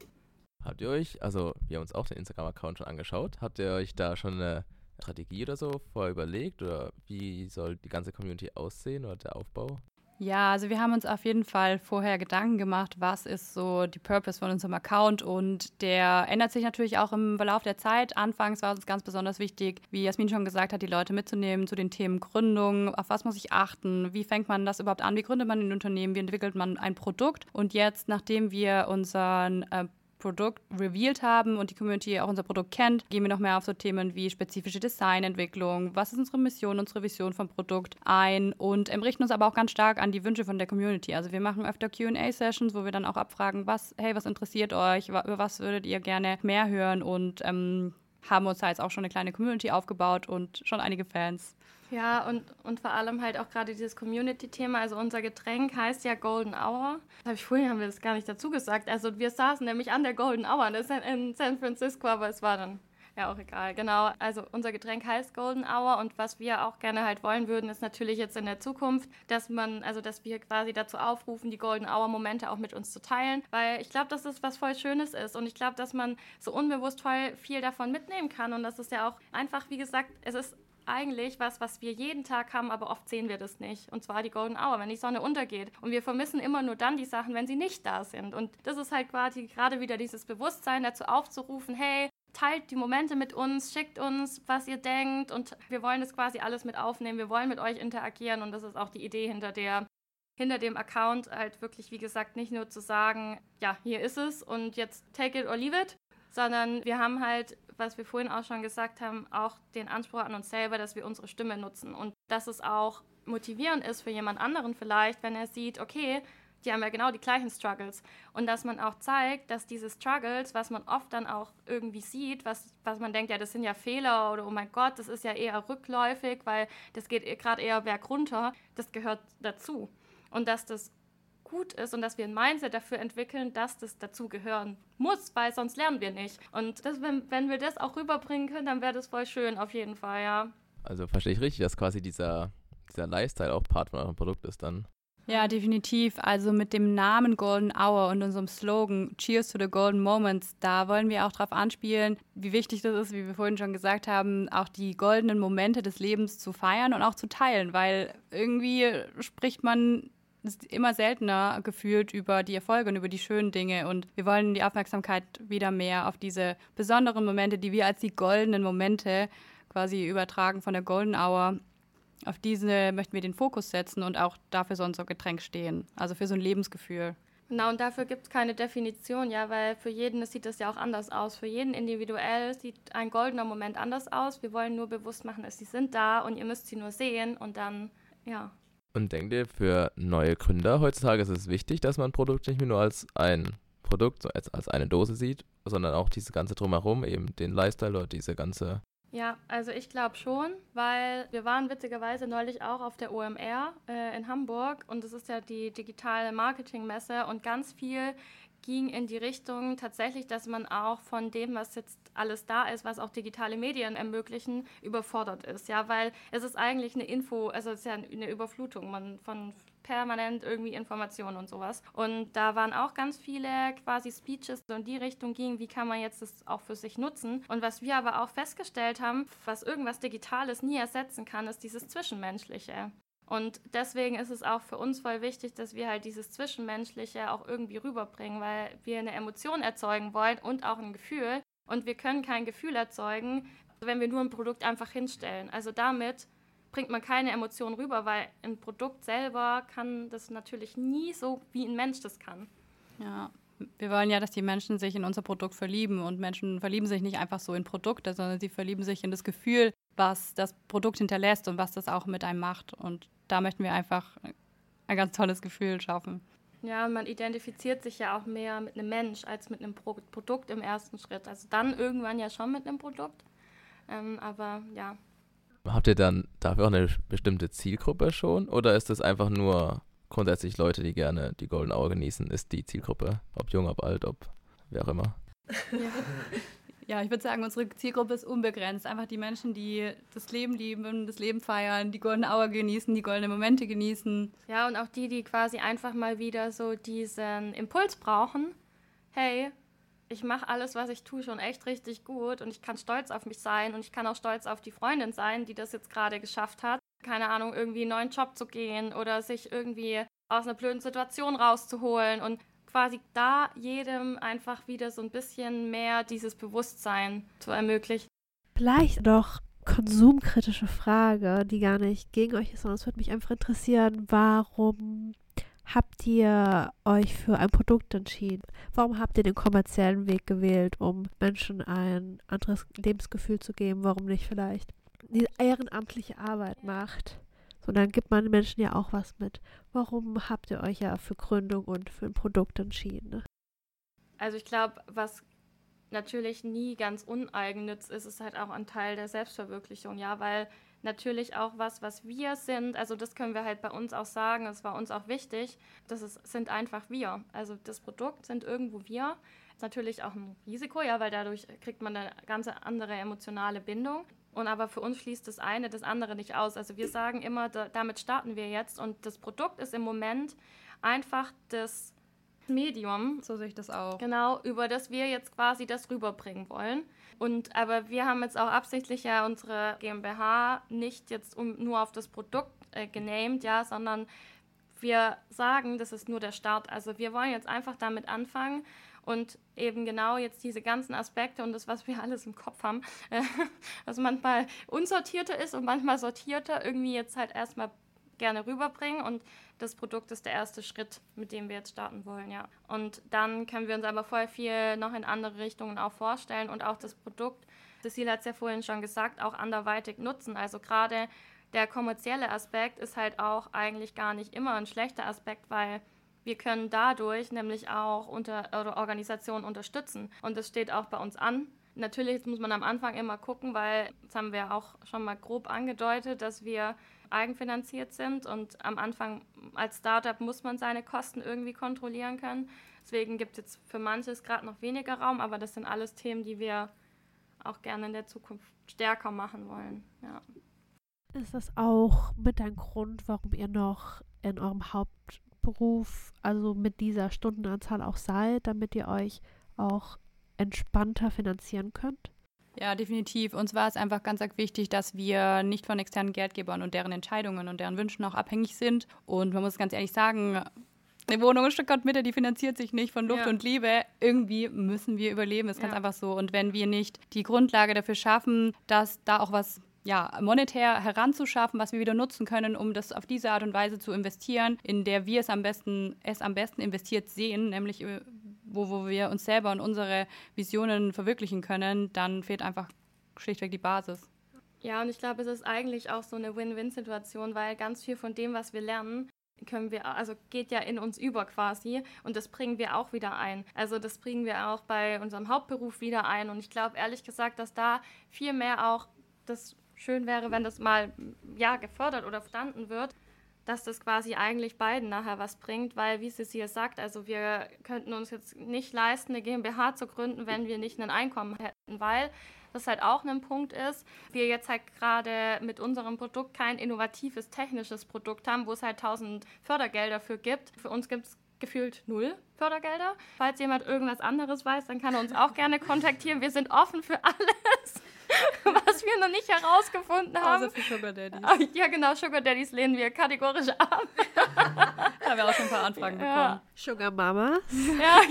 Habt ihr euch, also wir haben uns auch den Instagram-Account schon angeschaut, habt ihr euch da schon eine Strategie oder so vorher überlegt oder wie soll die ganze Community aussehen oder der Aufbau? Ja, also wir haben uns auf jeden Fall vorher Gedanken gemacht, was ist so die Purpose von unserem Account. Und der ändert sich natürlich auch im Verlauf der Zeit. Anfangs war uns ganz besonders wichtig, wie Jasmin schon gesagt hat, die Leute mitzunehmen zu den Themen Gründung, auf was muss ich achten, wie fängt man das überhaupt an, wie gründet man ein Unternehmen, wie entwickelt man ein Produkt? Und jetzt, nachdem wir unseren äh, Produkt revealed haben und die Community auch unser Produkt kennt, gehen wir noch mehr auf so Themen wie spezifische Designentwicklung, was ist unsere Mission, unsere Vision vom Produkt ein und ähm, richten uns aber auch ganz stark an die Wünsche von der Community. Also wir machen öfter Q&A-Sessions, wo wir dann auch abfragen, was, hey, was interessiert euch, über was würdet ihr gerne mehr hören und ähm, haben uns da jetzt auch schon eine kleine Community aufgebaut und schon einige Fans. Ja, und, und vor allem halt auch gerade dieses Community-Thema. Also unser Getränk heißt ja Golden Hour. Das habe ich vorhin haben wir das gar nicht dazu gesagt. Also wir saßen nämlich an der Golden Hour in San Francisco, aber es war dann ja auch egal. Genau. Also unser Getränk heißt Golden Hour und was wir auch gerne halt wollen würden, ist natürlich jetzt in der Zukunft, dass man, also dass wir quasi dazu aufrufen, die Golden Hour Momente auch mit uns zu teilen, weil ich glaube, dass das was voll Schönes ist und ich glaube, dass man so unbewusst voll viel davon mitnehmen kann und das ist ja auch einfach, wie gesagt, es ist eigentlich was, was wir jeden Tag haben, aber oft sehen wir das nicht. Und zwar die Golden Hour, wenn die Sonne untergeht. Und wir vermissen immer nur dann die Sachen, wenn sie nicht da sind. Und das ist halt quasi gerade wieder dieses Bewusstsein dazu aufzurufen, hey, teilt die Momente mit uns, schickt uns, was ihr denkt und wir wollen das quasi alles mit aufnehmen. Wir wollen mit euch interagieren und das ist auch die Idee hinter der hinter dem Account halt wirklich, wie gesagt, nicht nur zu sagen, ja, hier ist es und jetzt take it or leave it, sondern wir haben halt was wir vorhin auch schon gesagt haben, auch den Anspruch an uns selber, dass wir unsere Stimme nutzen und dass es auch motivierend ist für jemand anderen vielleicht, wenn er sieht, okay, die haben ja genau die gleichen Struggles. Und dass man auch zeigt, dass diese Struggles, was man oft dann auch irgendwie sieht, was, was man denkt, ja, das sind ja Fehler oder oh mein Gott, das ist ja eher rückläufig, weil das geht gerade eher bergunter, das gehört dazu. Und dass das gut ist und dass wir ein Mindset dafür entwickeln, dass das dazu gehören muss, weil sonst lernen wir nicht. Und das, wenn, wenn wir das auch rüberbringen können, dann wäre das voll schön, auf jeden Fall, ja. Also verstehe ich richtig, dass quasi dieser, dieser Lifestyle auch Part von eurem Produkt ist dann? Ja, definitiv. Also mit dem Namen Golden Hour und unserem Slogan Cheers to the Golden Moments, da wollen wir auch darauf anspielen, wie wichtig das ist, wie wir vorhin schon gesagt haben, auch die goldenen Momente des Lebens zu feiern und auch zu teilen, weil irgendwie spricht man immer seltener gefühlt über die Erfolge und über die schönen Dinge. Und wir wollen die Aufmerksamkeit wieder mehr auf diese besonderen Momente, die wir als die goldenen Momente quasi übertragen von der Golden Hour. Auf diese möchten wir den Fokus setzen und auch dafür soll unser Getränk stehen. Also für so ein Lebensgefühl. Genau, und dafür gibt es keine Definition, ja, weil für jeden sieht das ja auch anders aus. Für jeden individuell sieht ein goldener Moment anders aus. Wir wollen nur bewusst machen, dass sie sind da und ihr müsst sie nur sehen und dann, ja, und denkt ihr, für neue Gründer heutzutage ist es wichtig, dass man ein Produkt nicht nur als ein Produkt, als, als eine Dose sieht, sondern auch dieses ganze Drumherum, eben den Lifestyle oder diese ganze. Ja, also ich glaube schon, weil wir waren witzigerweise neulich auch auf der OMR äh, in Hamburg und das ist ja die digitale Marketingmesse und ganz viel ging in die Richtung tatsächlich, dass man auch von dem, was jetzt alles da ist, was auch digitale Medien ermöglichen, überfordert ist. Ja, weil es ist eigentlich eine Info, also es ist ja eine Überflutung man, von permanent irgendwie Informationen und sowas. Und da waren auch ganz viele quasi Speeches, so in die Richtung gingen, wie kann man jetzt das auch für sich nutzen. Und was wir aber auch festgestellt haben, was irgendwas Digitales nie ersetzen kann, ist dieses Zwischenmenschliche. Und deswegen ist es auch für uns voll wichtig, dass wir halt dieses Zwischenmenschliche auch irgendwie rüberbringen, weil wir eine Emotion erzeugen wollen und auch ein Gefühl. Und wir können kein Gefühl erzeugen, wenn wir nur ein Produkt einfach hinstellen. Also damit bringt man keine Emotion rüber, weil ein Produkt selber kann das natürlich nie so, wie ein Mensch das kann. Ja, wir wollen ja, dass die Menschen sich in unser Produkt verlieben und Menschen verlieben sich nicht einfach so in Produkte, sondern sie verlieben sich in das Gefühl, was das Produkt hinterlässt und was das auch mit einem macht. Und da möchten wir einfach ein ganz tolles Gefühl schaffen. Ja, man identifiziert sich ja auch mehr mit einem Mensch als mit einem Pro Produkt im ersten Schritt. Also dann irgendwann ja schon mit einem Produkt. Ähm, aber ja. Habt ihr dann dafür auch eine bestimmte Zielgruppe schon? Oder ist das einfach nur grundsätzlich Leute, die gerne die Golden Hour genießen, ist die Zielgruppe? Ob jung, ob alt, ob wer auch immer. Ja. Ja, ich würde sagen, unsere Zielgruppe ist unbegrenzt. Einfach die Menschen, die das Leben lieben, das Leben feiern, die Golden Hour genießen, die goldenen Momente genießen. Ja, und auch die, die quasi einfach mal wieder so diesen Impuls brauchen. Hey, ich mache alles, was ich tue, schon echt richtig gut und ich kann stolz auf mich sein und ich kann auch stolz auf die Freundin sein, die das jetzt gerade geschafft hat. Keine Ahnung, irgendwie einen neuen Job zu gehen oder sich irgendwie aus einer blöden Situation rauszuholen und quasi da jedem einfach wieder so ein bisschen mehr dieses Bewusstsein zu ermöglichen. Vielleicht doch konsumkritische Frage, die gar nicht gegen euch ist, sondern es würde mich einfach interessieren, warum habt ihr euch für ein Produkt entschieden? Warum habt ihr den kommerziellen Weg gewählt, um Menschen ein anderes Lebensgefühl zu geben? Warum nicht vielleicht die ehrenamtliche Arbeit macht? Sondern gibt man den Menschen ja auch was mit. Warum habt ihr euch ja für Gründung und für ein Produkt entschieden? Ne? Also ich glaube, was natürlich nie ganz uneigennütz ist, ist halt auch ein Teil der Selbstverwirklichung, ja, weil natürlich auch was, was wir sind, also das können wir halt bei uns auch sagen, das war uns auch wichtig, das ist, sind einfach wir. Also das Produkt sind irgendwo wir. Ist natürlich auch ein Risiko, ja, weil dadurch kriegt man eine ganz andere emotionale Bindung. Und aber für uns schließt das eine das andere nicht aus. Also wir sagen immer, da, damit starten wir jetzt und das Produkt ist im Moment einfach das Medium. So sehe ich das auch. Genau, über das wir jetzt quasi das rüberbringen wollen. Und aber wir haben jetzt auch absichtlich ja unsere GmbH nicht jetzt um, nur auf das Produkt äh, genamed, ja, sondern wir sagen, das ist nur der Start. Also wir wollen jetzt einfach damit anfangen und eben genau jetzt diese ganzen Aspekte und das, was wir alles im Kopf haben, äh, was manchmal unsortierter ist und manchmal sortierter, irgendwie jetzt halt erstmal gerne rüberbringen und das Produkt ist der erste Schritt, mit dem wir jetzt starten wollen, ja. Und dann können wir uns aber vorher viel noch in andere Richtungen auch vorstellen und auch das Produkt, Cecile hat es ja vorhin schon gesagt, auch anderweitig nutzen. Also gerade der kommerzielle Aspekt ist halt auch eigentlich gar nicht immer ein schlechter Aspekt, weil wir können dadurch nämlich auch unter, Organisationen unterstützen. Und das steht auch bei uns an. Natürlich muss man am Anfang immer gucken, weil, das haben wir auch schon mal grob angedeutet, dass wir eigenfinanziert sind und am Anfang als Startup muss man seine Kosten irgendwie kontrollieren können. Deswegen gibt es jetzt für manches gerade noch weniger Raum, aber das sind alles Themen, die wir auch gerne in der Zukunft stärker machen wollen. Ja. Ist das auch mit ein Grund, warum ihr noch in eurem Hauptberuf, also mit dieser Stundenanzahl auch seid, damit ihr euch auch entspannter finanzieren könnt? Ja, definitiv. Uns war es einfach ganz wichtig, dass wir nicht von externen Geldgebern und deren Entscheidungen und deren Wünschen auch abhängig sind. Und man muss ganz ehrlich sagen, eine Wohnung in Stuttgart Mitte, die finanziert sich nicht von Luft ja. und Liebe. Irgendwie müssen wir überleben, ist ganz ja. einfach so. Und wenn wir nicht die Grundlage dafür schaffen, dass da auch was ja, monetär heranzuschaffen, was wir wieder nutzen können, um das auf diese Art und Weise zu investieren, in der wir es am besten, es am besten investiert sehen, nämlich äh, wo, wo wir uns selber und unsere Visionen verwirklichen können, dann fehlt einfach schlichtweg die Basis. Ja, und ich glaube, es ist eigentlich auch so eine Win-Win-Situation, weil ganz viel von dem, was wir lernen, können wir, also geht ja in uns über quasi und das bringen wir auch wieder ein. Also das bringen wir auch bei unserem Hauptberuf wieder ein und ich glaube ehrlich gesagt, dass da viel mehr auch das schön wäre, wenn das mal ja gefördert oder verstanden wird, dass das quasi eigentlich beiden nachher was bringt, weil, wie hier sagt, also wir könnten uns jetzt nicht leisten, eine GmbH zu gründen, wenn wir nicht ein Einkommen hätten, weil das halt auch ein Punkt ist, wir jetzt halt gerade mit unserem Produkt kein innovatives technisches Produkt haben, wo es halt tausend Fördergelder für gibt. Für uns gibt es gefühlt null Fördergelder. Falls jemand irgendwas anderes weiß, dann kann er uns auch gerne kontaktieren. Wir sind offen für alles. was wir noch nicht herausgefunden haben. Also für Sugar Daddies. Ah, ja, genau, Sugar Daddies lehnen wir kategorisch ab. da haben wir auch schon ein paar Anfragen ja. bekommen. Sugar Mama. Ja.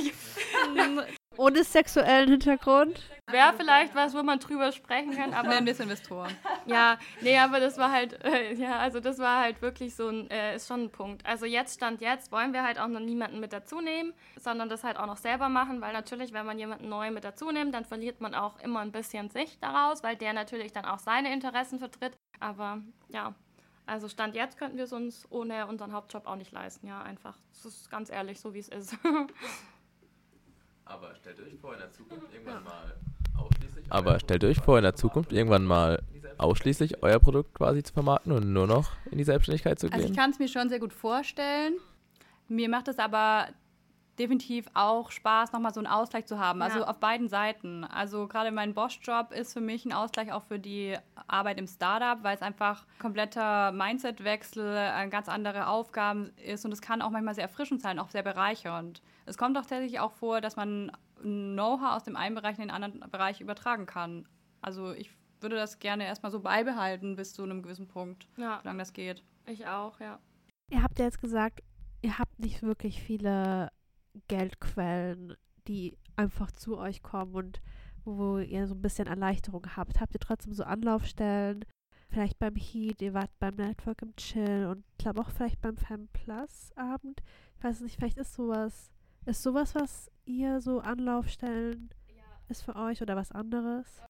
Ohne sexuellen Hintergrund. Wäre vielleicht was, wo man drüber sprechen kann, aber. Nennen wir es Investoren. Ja, nee, aber das war halt, äh, ja, also das war halt wirklich so ein, äh, ist schon ein Punkt. Also jetzt, Stand jetzt, wollen wir halt auch noch niemanden mit dazu nehmen, sondern das halt auch noch selber machen, weil natürlich, wenn man jemanden neu mit dazu nimmt, dann verliert man auch immer ein bisschen Sicht daraus, weil der natürlich dann auch seine Interessen vertritt. Aber ja, also Stand jetzt könnten wir es uns ohne unseren Hauptjob auch nicht leisten, ja, einfach. Das ist ganz ehrlich so, wie es ist. Aber stellt euch vor, in der Zukunft irgendwann mal ausschließlich. Aber stellt euch vor, in der Zukunft irgendwann mal ausschließlich euer Produkt quasi zu vermarkten und nur noch in die Selbstständigkeit zu gehen? Also ich kann es mir schon sehr gut vorstellen. Mir macht es aber definitiv auch Spaß, nochmal so einen Ausgleich zu haben. Also ja. auf beiden Seiten. Also gerade mein Bosch-Job ist für mich ein Ausgleich auch für die Arbeit im Startup, weil es einfach kompletter Mindset-Wechsel, äh, ganz andere Aufgaben ist und es kann auch manchmal sehr erfrischend sein, auch sehr bereichernd. Es kommt auch tatsächlich auch vor, dass man Know-how aus dem einen Bereich in den anderen Bereich übertragen kann. Also ich würde das gerne erstmal so beibehalten bis zu einem gewissen Punkt, ja. solange das geht. Ich auch, ja. Ihr habt ja jetzt gesagt, ihr habt nicht wirklich viele Geldquellen, die einfach zu euch kommen und wo ihr so ein bisschen Erleichterung habt. Habt ihr trotzdem so Anlaufstellen, vielleicht beim Heat, ihr wart beim Network im Chill und ich glaube auch vielleicht beim Fem Plus Abend. Ich weiß nicht, vielleicht ist sowas, ist sowas, was ihr so Anlaufstellen ist für euch oder was anderes?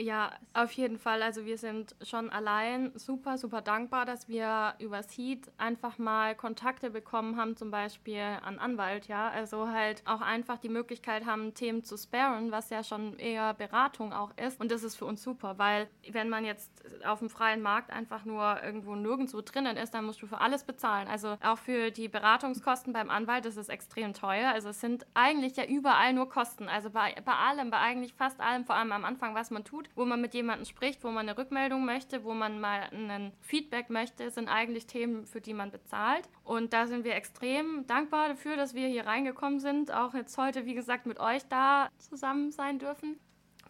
Ja, auf jeden Fall. Also wir sind schon allein super, super dankbar, dass wir übers Heat einfach mal Kontakte bekommen haben, zum Beispiel an Anwalt, ja. Also halt auch einfach die Möglichkeit haben, Themen zu sparen, was ja schon eher Beratung auch ist. Und das ist für uns super, weil wenn man jetzt auf dem freien Markt einfach nur irgendwo nirgendwo drinnen ist, dann musst du für alles bezahlen. Also auch für die Beratungskosten beim Anwalt ist es extrem teuer. Also es sind eigentlich ja überall nur Kosten. Also bei, bei allem, bei eigentlich fast allem, vor allem am Anfang, was man tut tut, wo man mit jemandem spricht, wo man eine Rückmeldung möchte, wo man mal ein Feedback möchte, sind eigentlich Themen, für die man bezahlt. Und da sind wir extrem dankbar dafür, dass wir hier reingekommen sind, auch jetzt heute, wie gesagt, mit euch da zusammen sein dürfen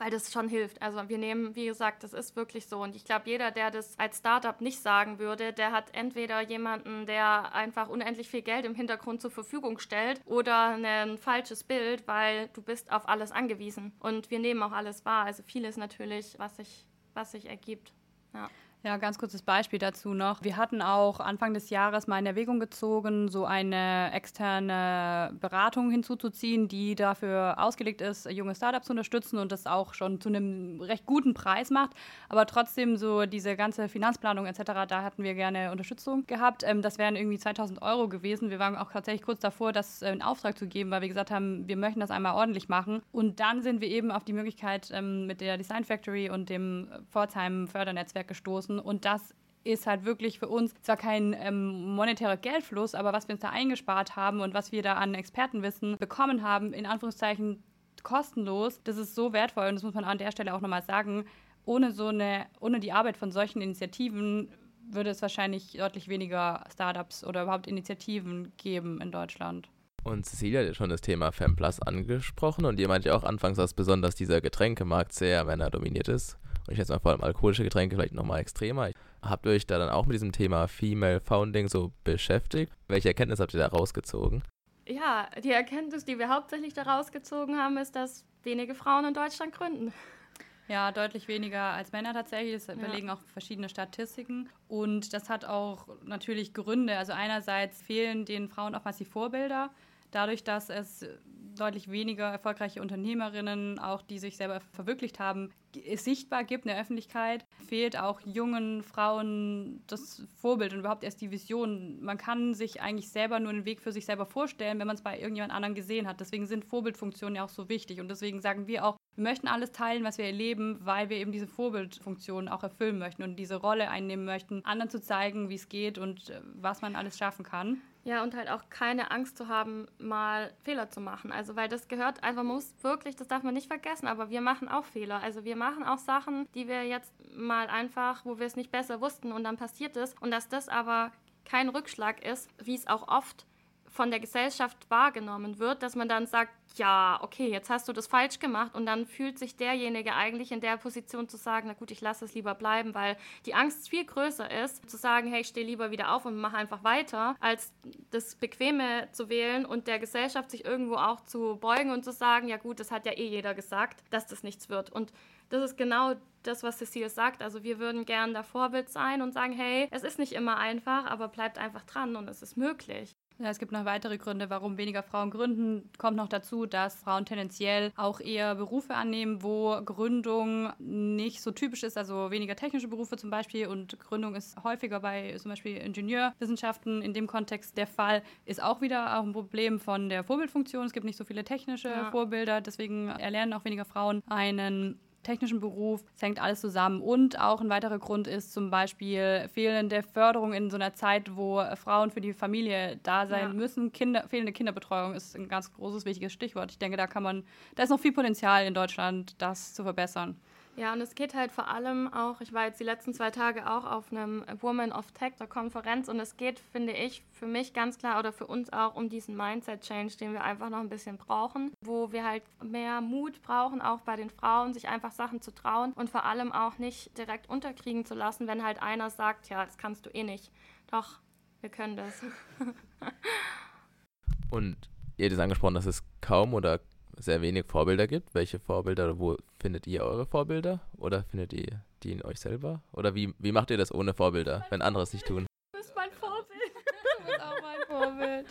weil das schon hilft. Also wir nehmen, wie gesagt, das ist wirklich so. Und ich glaube, jeder, der das als Startup nicht sagen würde, der hat entweder jemanden, der einfach unendlich viel Geld im Hintergrund zur Verfügung stellt oder ein falsches Bild, weil du bist auf alles angewiesen. Und wir nehmen auch alles wahr. Also vieles natürlich, was sich, was sich ergibt. Ja. Ja, ganz kurzes Beispiel dazu noch. Wir hatten auch Anfang des Jahres mal in Erwägung gezogen, so eine externe Beratung hinzuzuziehen, die dafür ausgelegt ist, junge Startups zu unterstützen und das auch schon zu einem recht guten Preis macht. Aber trotzdem so diese ganze Finanzplanung etc., da hatten wir gerne Unterstützung gehabt. Ähm, das wären irgendwie 2000 Euro gewesen. Wir waren auch tatsächlich kurz davor, das äh, in Auftrag zu geben, weil wir gesagt haben, wir möchten das einmal ordentlich machen. Und dann sind wir eben auf die Möglichkeit ähm, mit der Design Factory und dem Pforzheim Fördernetzwerk gestoßen lassen. Und das ist halt wirklich für uns zwar kein ähm, monetärer Geldfluss, aber was wir uns da eingespart haben und was wir da an Expertenwissen bekommen haben, in Anführungszeichen kostenlos, das ist so wertvoll und das muss man an der Stelle auch nochmal sagen. Ohne so eine, ohne die Arbeit von solchen Initiativen würde es wahrscheinlich deutlich weniger Startups oder überhaupt Initiativen geben in Deutschland. Und Cecilia hat ja schon das Thema FemPlus angesprochen und ihr meint ja auch anfangs, dass besonders dieser Getränkemarkt sehr männerdominiert ist und ich jetzt mal vor allem alkoholische Getränke vielleicht nochmal extremer. Habt ihr euch da dann auch mit diesem Thema Female Founding so beschäftigt? Welche Erkenntnis habt ihr da rausgezogen? Ja, die Erkenntnis, die wir hauptsächlich da rausgezogen haben, ist, dass wenige Frauen in Deutschland gründen. Ja, deutlich weniger als Männer tatsächlich. Das überlegen ja. auch verschiedene Statistiken. Und das hat auch natürlich Gründe. Also einerseits fehlen den Frauen oftmals die Vorbilder. Dadurch, dass es deutlich weniger erfolgreiche Unternehmerinnen, auch die sich selber verwirklicht haben, sichtbar gibt in der Öffentlichkeit, fehlt auch jungen Frauen das Vorbild und überhaupt erst die Vision. Man kann sich eigentlich selber nur einen Weg für sich selber vorstellen, wenn man es bei irgendjemand anderem gesehen hat. Deswegen sind Vorbildfunktionen ja auch so wichtig und deswegen sagen wir auch, wir möchten alles teilen, was wir erleben, weil wir eben diese Vorbildfunktion auch erfüllen möchten und diese Rolle einnehmen möchten, anderen zu zeigen, wie es geht und äh, was man alles schaffen kann. Ja, und halt auch keine Angst zu haben, mal Fehler zu machen. Also, weil das gehört einfach, man muss wirklich, das darf man nicht vergessen, aber wir machen auch Fehler. Also, wir machen auch Sachen, die wir jetzt mal einfach, wo wir es nicht besser wussten und dann passiert es. Und dass das aber kein Rückschlag ist, wie es auch oft von der Gesellschaft wahrgenommen wird, dass man dann sagt, ja, okay, jetzt hast du das falsch gemacht und dann fühlt sich derjenige eigentlich in der Position zu sagen, na gut, ich lasse es lieber bleiben, weil die Angst viel größer ist, zu sagen, hey, ich stehe lieber wieder auf und mache einfach weiter, als das Bequeme zu wählen und der Gesellschaft sich irgendwo auch zu beugen und zu sagen, ja gut, das hat ja eh jeder gesagt, dass das nichts wird. Und das ist genau das, was Cecile sagt. Also wir würden gern der Vorbild sein und sagen, hey, es ist nicht immer einfach, aber bleibt einfach dran und es ist möglich. Ja, es gibt noch weitere Gründe, warum weniger Frauen gründen. Kommt noch dazu, dass Frauen tendenziell auch eher Berufe annehmen, wo Gründung nicht so typisch ist, also weniger technische Berufe zum Beispiel. Und Gründung ist häufiger bei zum Beispiel Ingenieurwissenschaften in dem Kontext der Fall. Ist auch wieder auch ein Problem von der Vorbildfunktion. Es gibt nicht so viele technische ja. Vorbilder, deswegen erlernen auch weniger Frauen einen technischen Beruf. Es hängt alles zusammen. Und auch ein weiterer Grund ist zum Beispiel fehlende Förderung in so einer Zeit, wo Frauen für die Familie da sein ja. müssen. Kinder, fehlende Kinderbetreuung ist ein ganz großes, wichtiges Stichwort. Ich denke, da kann man, da ist noch viel Potenzial in Deutschland, das zu verbessern. Ja, und es geht halt vor allem auch, ich war jetzt die letzten zwei Tage auch auf einem Woman of Tech, der Konferenz, und es geht, finde ich, für mich ganz klar oder für uns auch um diesen Mindset-Change, den wir einfach noch ein bisschen brauchen, wo wir halt mehr Mut brauchen, auch bei den Frauen, sich einfach Sachen zu trauen und vor allem auch nicht direkt unterkriegen zu lassen, wenn halt einer sagt, ja, das kannst du eh nicht. Doch, wir können das. und ihr habt es angesprochen, dass es kaum oder sehr wenig Vorbilder gibt. Welche Vorbilder, wo findet ihr eure Vorbilder? Oder findet ihr die in euch selber? Oder wie, wie macht ihr das ohne Vorbilder, wenn andere es nicht tun? Du bist mein Vorbild. Du bist auch mein Vorbild.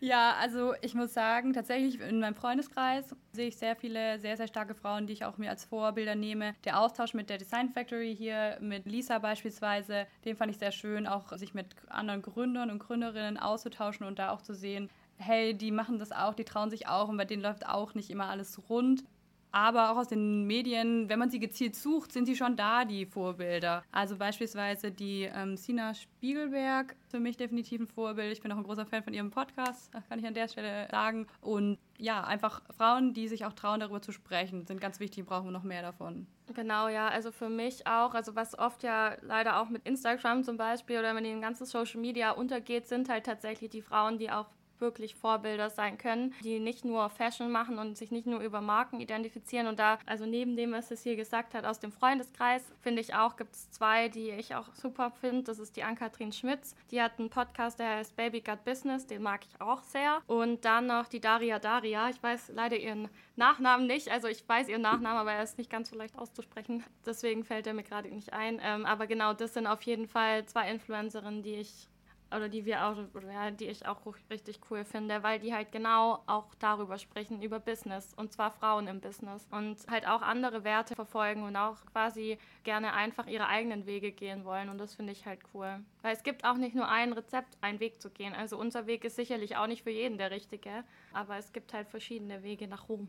Ja, also ich muss sagen, tatsächlich in meinem Freundeskreis sehe ich sehr viele sehr, sehr starke Frauen, die ich auch mir als Vorbilder nehme. Der Austausch mit der Design Factory hier, mit Lisa beispielsweise, den fand ich sehr schön, auch sich mit anderen Gründern und Gründerinnen auszutauschen und da auch zu sehen, hey, die machen das auch, die trauen sich auch und bei denen läuft auch nicht immer alles rund. Aber auch aus den Medien, wenn man sie gezielt sucht, sind sie schon da, die Vorbilder. Also beispielsweise die ähm, Sina Spiegelberg, für mich definitiv ein Vorbild. Ich bin auch ein großer Fan von ihrem Podcast, kann ich an der Stelle sagen. Und ja, einfach Frauen, die sich auch trauen, darüber zu sprechen, sind ganz wichtig, brauchen wir noch mehr davon. Genau, ja, also für mich auch, also was oft ja leider auch mit Instagram zum Beispiel oder wenn die ganzen Social Media untergeht, sind halt tatsächlich die Frauen, die auch wirklich Vorbilder sein können, die nicht nur Fashion machen und sich nicht nur über Marken identifizieren. Und da, also neben dem, was es hier gesagt hat, aus dem Freundeskreis, finde ich auch, gibt es zwei, die ich auch super finde. Das ist die Ann-Kathrin Schmitz. Die hat einen Podcast, der heißt Baby Got Business, den mag ich auch sehr. Und dann noch die Daria Daria. Ich weiß leider ihren Nachnamen nicht. Also ich weiß ihren Nachnamen, aber er ist nicht ganz so leicht auszusprechen. Deswegen fällt er mir gerade nicht ein. Ähm, aber genau, das sind auf jeden Fall zwei Influencerinnen, die ich oder die wir auch, ja, die ich auch richtig cool finde, weil die halt genau auch darüber sprechen, über Business und zwar Frauen im Business und halt auch andere Werte verfolgen und auch quasi gerne einfach ihre eigenen Wege gehen wollen und das finde ich halt cool. Weil es gibt auch nicht nur ein Rezept, einen Weg zu gehen. Also unser Weg ist sicherlich auch nicht für jeden der richtige, aber es gibt halt verschiedene Wege nach Rom.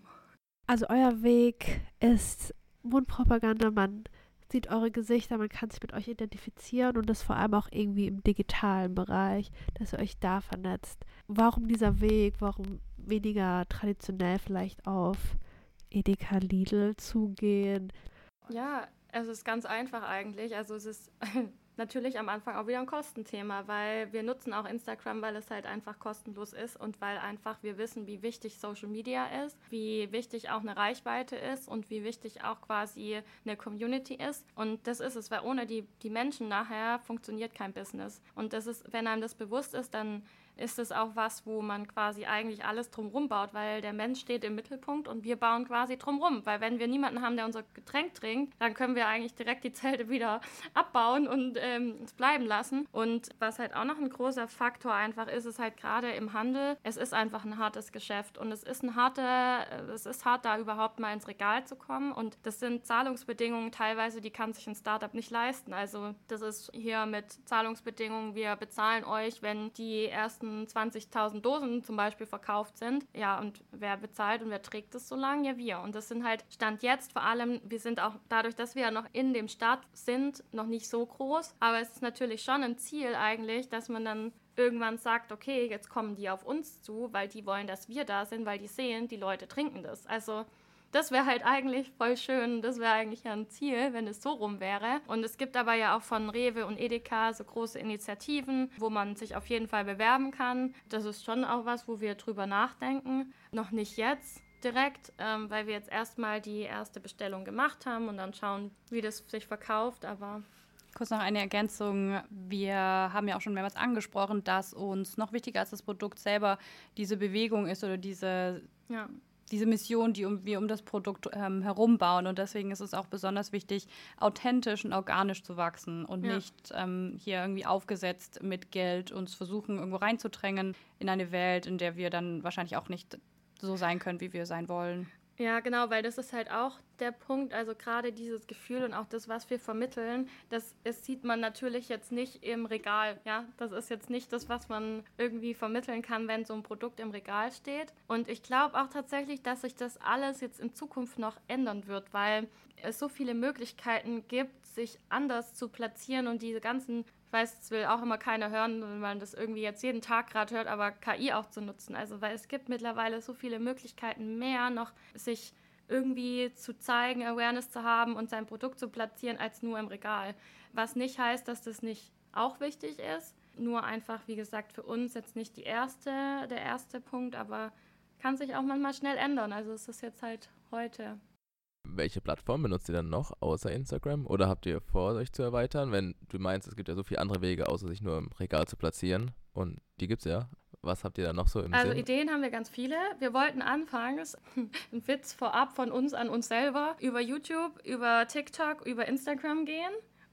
Also euer Weg ist Mundpropaganda, man sieht eure Gesichter, man kann sich mit euch identifizieren und das vor allem auch irgendwie im digitalen Bereich, dass ihr euch da vernetzt. Warum dieser Weg? Warum weniger traditionell vielleicht auf Edeka Lidl zugehen? Ja, es ist ganz einfach eigentlich. Also es ist natürlich am Anfang auch wieder ein Kostenthema, weil wir nutzen auch Instagram, weil es halt einfach kostenlos ist und weil einfach wir wissen, wie wichtig Social Media ist, wie wichtig auch eine Reichweite ist und wie wichtig auch quasi eine Community ist. Und das ist es, weil ohne die, die Menschen nachher funktioniert kein Business. Und das ist, wenn einem das bewusst ist, dann ist es auch was, wo man quasi eigentlich alles drumrum baut, weil der Mensch steht im Mittelpunkt und wir bauen quasi drumrum. Weil wenn wir niemanden haben, der unser Getränk trinkt, dann können wir eigentlich direkt die Zelte wieder abbauen und ähm, es bleiben lassen. Und was halt auch noch ein großer Faktor einfach ist, ist halt gerade im Handel, es ist einfach ein hartes Geschäft und es ist ein harter, es ist hart, da überhaupt mal ins Regal zu kommen. Und das sind Zahlungsbedingungen teilweise, die kann sich ein Startup nicht leisten. Also das ist hier mit Zahlungsbedingungen, wir bezahlen euch, wenn die ersten 20.000 Dosen zum Beispiel verkauft sind. Ja, und wer bezahlt und wer trägt es so lange? Ja, wir. Und das sind halt Stand jetzt vor allem, wir sind auch dadurch, dass wir ja noch in dem Start sind, noch nicht so groß. Aber es ist natürlich schon ein Ziel eigentlich, dass man dann irgendwann sagt, okay, jetzt kommen die auf uns zu, weil die wollen, dass wir da sind, weil die sehen, die Leute trinken das. Also das wäre halt eigentlich voll schön. Das wäre eigentlich ja ein Ziel, wenn es so rum wäre. Und es gibt aber ja auch von Rewe und Edeka so große Initiativen, wo man sich auf jeden Fall bewerben kann. Das ist schon auch was, wo wir drüber nachdenken. Noch nicht jetzt direkt, ähm, weil wir jetzt erstmal die erste Bestellung gemacht haben und dann schauen, wie das sich verkauft. Aber Kurz noch eine Ergänzung. Wir haben ja auch schon mehrmals angesprochen, dass uns noch wichtiger als das Produkt selber diese Bewegung ist oder diese ja diese Mission, die um, wir um das Produkt ähm, herum bauen. Und deswegen ist es auch besonders wichtig, authentisch und organisch zu wachsen und ja. nicht ähm, hier irgendwie aufgesetzt mit Geld uns versuchen, irgendwo reinzudrängen in eine Welt, in der wir dann wahrscheinlich auch nicht so sein können, wie wir sein wollen. Ja, genau, weil das ist halt auch der Punkt, also gerade dieses Gefühl und auch das, was wir vermitteln, das, das sieht man natürlich jetzt nicht im Regal, ja, das ist jetzt nicht das, was man irgendwie vermitteln kann, wenn so ein Produkt im Regal steht. Und ich glaube auch tatsächlich, dass sich das alles jetzt in Zukunft noch ändern wird, weil es so viele Möglichkeiten gibt, sich anders zu platzieren und diese ganzen ich weiß, es will auch immer keiner hören, wenn man das irgendwie jetzt jeden Tag gerade hört, aber KI auch zu nutzen. Also, weil es gibt mittlerweile so viele Möglichkeiten mehr, noch sich irgendwie zu zeigen, Awareness zu haben und sein Produkt zu platzieren, als nur im Regal. Was nicht heißt, dass das nicht auch wichtig ist. Nur einfach, wie gesagt, für uns jetzt nicht die erste, der erste Punkt, aber kann sich auch manchmal schnell ändern. Also es ist jetzt halt heute. Welche Plattform benutzt ihr dann noch außer Instagram? Oder habt ihr vor, euch zu erweitern? Wenn du meinst, es gibt ja so viele andere Wege, außer sich nur im Regal zu platzieren. Und die gibt es ja. Was habt ihr da noch so im Also Sinn? Ideen haben wir ganz viele. Wir wollten anfangs, ein Witz vorab von uns an uns selber, über YouTube, über TikTok, über Instagram gehen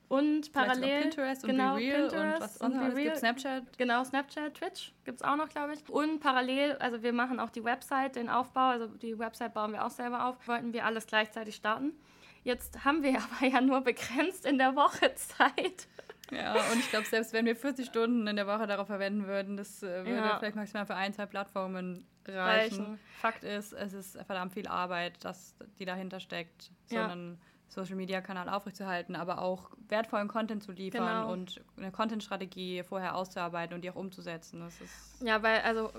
und Vielleicht parallel Pinterest und genau, Be Real und was und sonst alles gibt. Snapchat. Genau, Snapchat, Twitch gibt es auch noch, glaube ich. Und parallel, also wir machen auch die Website, den Aufbau, also die Website bauen wir auch selber auf, wollten wir alles gleichzeitig starten. Jetzt haben wir aber ja nur begrenzt in der Woche Zeit. Ja, und ich glaube, selbst wenn wir 40 Stunden in der Woche darauf verwenden würden, das äh, würde Ja. vielleicht maximal für ein, zwei Plattformen reichen. Reichen. Fakt ist, es ist verdammt viel Arbeit, das, die dahinter steckt, so Ja. einen Social-Media-Kanal aufrechtzuerhalten, aber auch wertvollen Content zu liefern Genau. und eine Content-Strategie vorher auszuarbeiten und die auch umzusetzen. Das ist Ja, weil also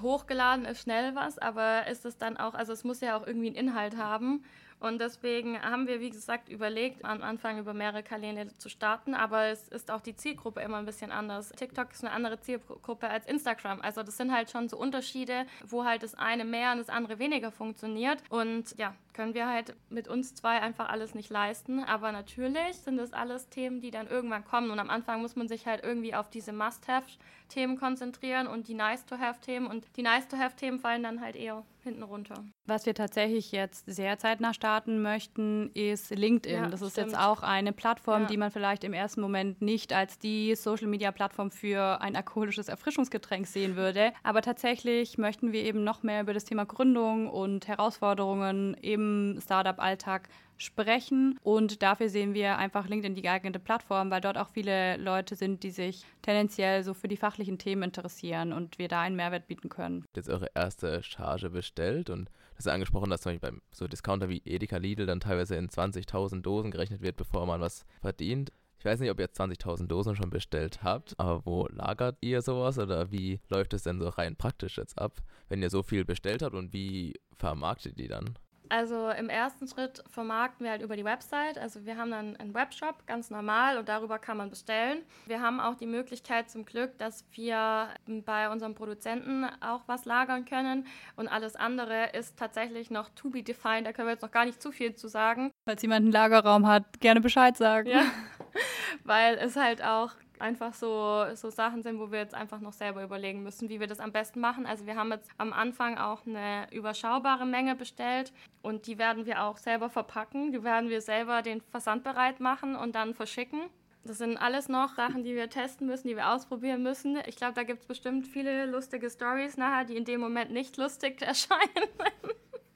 hochgeladen ist schnell was, aber ist es dann auch, also es muss ja auch irgendwie einen Inhalt haben. Und deswegen haben wir, wie gesagt, überlegt, am Anfang über mehrere Kanäle zu starten, aber es ist auch die Zielgruppe immer ein bisschen anders. TikTok ist eine andere Zielgruppe als Instagram. Also das sind halt schon so Unterschiede, wo halt das eine mehr und das andere weniger funktioniert. Und ja, können wir halt mit uns zwei einfach alles nicht leisten. Aber natürlich sind das alles Themen, die dann irgendwann kommen. Und am Anfang muss man sich halt irgendwie auf diese Must-Have-Themen konzentrieren und die Nice-to-Have-Themen. Und die Nice-to-Have-Themen fallen dann halt eher hinten runter. Was wir tatsächlich jetzt sehr zeitnah starten möchten, ist LinkedIn. Ja, das ist stimmt. jetzt auch eine Plattform, Ja. die man vielleicht im ersten Moment nicht als die Social-Media-Plattform für ein alkoholisches Erfrischungsgetränk sehen würde. Aber tatsächlich möchten wir eben noch mehr über das Thema Gründung und Herausforderungen im Startup-Alltag sprechen. Und dafür sehen wir einfach LinkedIn die geeignete Plattform, weil dort auch viele Leute sind, die sich tendenziell so für die fachlichen Themen interessieren und wir da einen Mehrwert bieten können. Jetzt eure erste Charge bestellt und das ist angesprochen, dass zum Beispiel beim so Discounter wie Edeka Lidl dann teilweise in 20.000 Dosen gerechnet wird, bevor man was verdient. Ich weiß nicht, ob ihr jetzt 20.000 Dosen schon bestellt habt, aber wo lagert ihr sowas oder wie läuft es denn so rein praktisch jetzt ab, wenn ihr so viel bestellt habt und wie vermarktet ihr die dann? Also im ersten Schritt vermarkten wir halt über die Website. Also wir haben dann einen Webshop, ganz normal, und darüber kann man bestellen. Wir haben auch die Möglichkeit zum Glück, dass wir bei unserem Produzenten auch was lagern können. Und alles andere ist tatsächlich noch to be defined. Da können wir jetzt noch gar nicht zu viel zu sagen. Falls jemand einen Lagerraum hat, gerne Bescheid sagen. Ja. Weil es halt auch einfach so, so Sachen sind, wo wir jetzt einfach noch selber überlegen müssen, wie wir das am besten machen. Also wir haben jetzt am Anfang auch eine überschaubare Menge bestellt und die werden wir auch selber verpacken. Die werden wir selber den Versand bereit machen und dann verschicken. Das sind alles noch Sachen, die wir testen müssen, die wir ausprobieren müssen. Ich glaube, da gibt es bestimmt viele lustige Stories nachher, die in dem Moment nicht lustig erscheinen,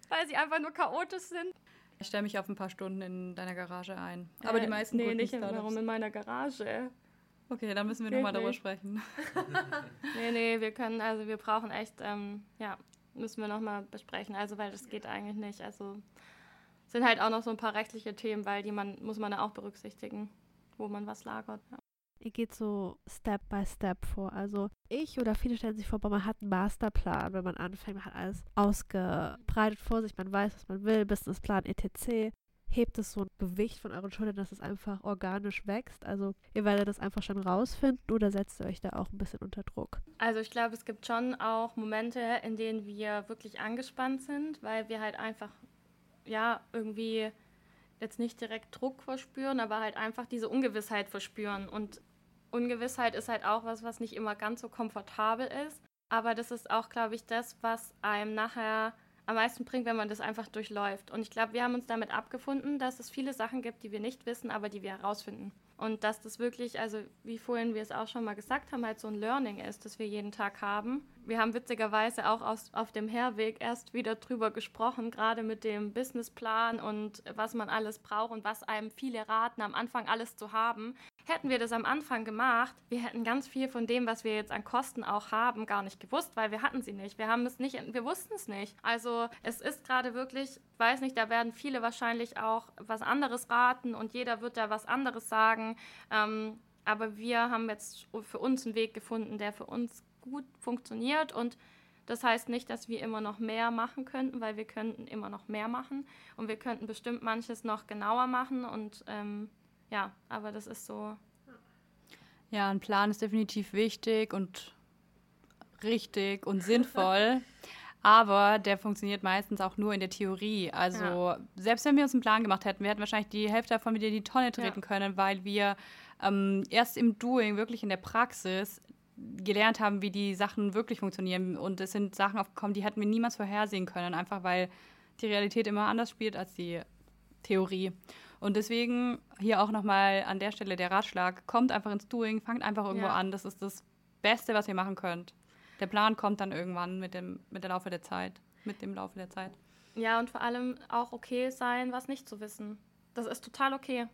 weil sie einfach nur chaotisch sind. Ich stelle mich auf ein paar Stunden in deiner Garage ein. Aber Äh, die meisten Nee, nicht warum in meiner Garage. Okay, dann müssen wir nochmal darüber sprechen. Nee, nee, wir können, also wir brauchen echt, ähm, ja, müssen wir nochmal besprechen, also weil das geht eigentlich nicht. Also sind halt auch noch so ein paar rechtliche Themen, weil die man, muss man da auch berücksichtigen, wo man was lagert. Ja. Ihr geht so Step by Step vor. Also ich oder viele stellen sich vor, man hat einen Masterplan, wenn man anfängt, man hat alles ausgebreitet vor sich, man weiß, was man will, Businessplan, etc. Hebt es so ein Gewicht von euren Schultern, dass es einfach organisch wächst? Also ihr werdet das einfach schon rausfinden oder setzt ihr euch da auch ein bisschen unter Druck? Also ich glaube, es gibt schon auch Momente, in denen wir wirklich angespannt sind, weil wir halt einfach, ja, irgendwie jetzt nicht direkt Druck verspüren, aber halt einfach diese Ungewissheit verspüren. Und Ungewissheit ist halt auch was, was nicht immer ganz so komfortabel ist. Aber das ist auch, glaube ich, das, was einem nachher am meisten bringt, wenn man das einfach durchläuft. Und ich glaube, wir haben uns damit abgefunden, dass es viele Sachen gibt, die wir nicht wissen, aber die wir herausfinden. Und dass das wirklich, also wie vorhin wir es auch schon mal gesagt haben, halt so ein Learning ist, das wir jeden Tag haben. Wir haben witzigerweise auch aus, auf dem Herweg erst wieder drüber gesprochen, gerade mit dem Businessplan und was man alles braucht und was einem viele raten, am Anfang alles zu haben. Hätten wir das am Anfang gemacht, wir hätten ganz viel von dem, was wir jetzt an Kosten auch haben, gar nicht gewusst, weil wir hatten sie nicht. Wir haben es nicht, wir wussten es nicht. Also es ist gerade wirklich, ich weiß nicht, da werden viele wahrscheinlich auch was anderes raten und jeder wird da was anderes sagen. Ähm, aber wir haben jetzt für uns einen Weg gefunden, der für uns gut funktioniert und das heißt nicht, dass wir immer noch mehr machen könnten, weil wir könnten immer noch mehr machen und wir könnten bestimmt manches noch genauer machen und ähm, ja, aber das ist so. Ja, ein Plan ist definitiv wichtig und richtig und sinnvoll. Aber der funktioniert meistens auch nur in der Theorie. Also Ja. selbst wenn wir uns einen Plan gemacht hätten, wir hätten wahrscheinlich die Hälfte davon wieder in die Tonne treten Ja. können, weil wir ähm, erst im Doing, wirklich in der Praxis, gelernt haben, wie die Sachen wirklich funktionieren. Und es sind Sachen aufgekommen, die hätten wir niemals vorhersehen können, einfach weil die Realität immer anders spielt als die Theorie. Und deswegen hier auch nochmal an der Stelle der Ratschlag, kommt einfach ins Doing, fangt einfach irgendwo Ja. an. Das ist das Beste, was ihr machen könnt. Der Plan kommt dann irgendwann mit dem, mit der Laufe der Zeit. Mit dem Laufe der Zeit. Ja, und vor allem auch okay sein, was nicht zu wissen. Das ist total okay.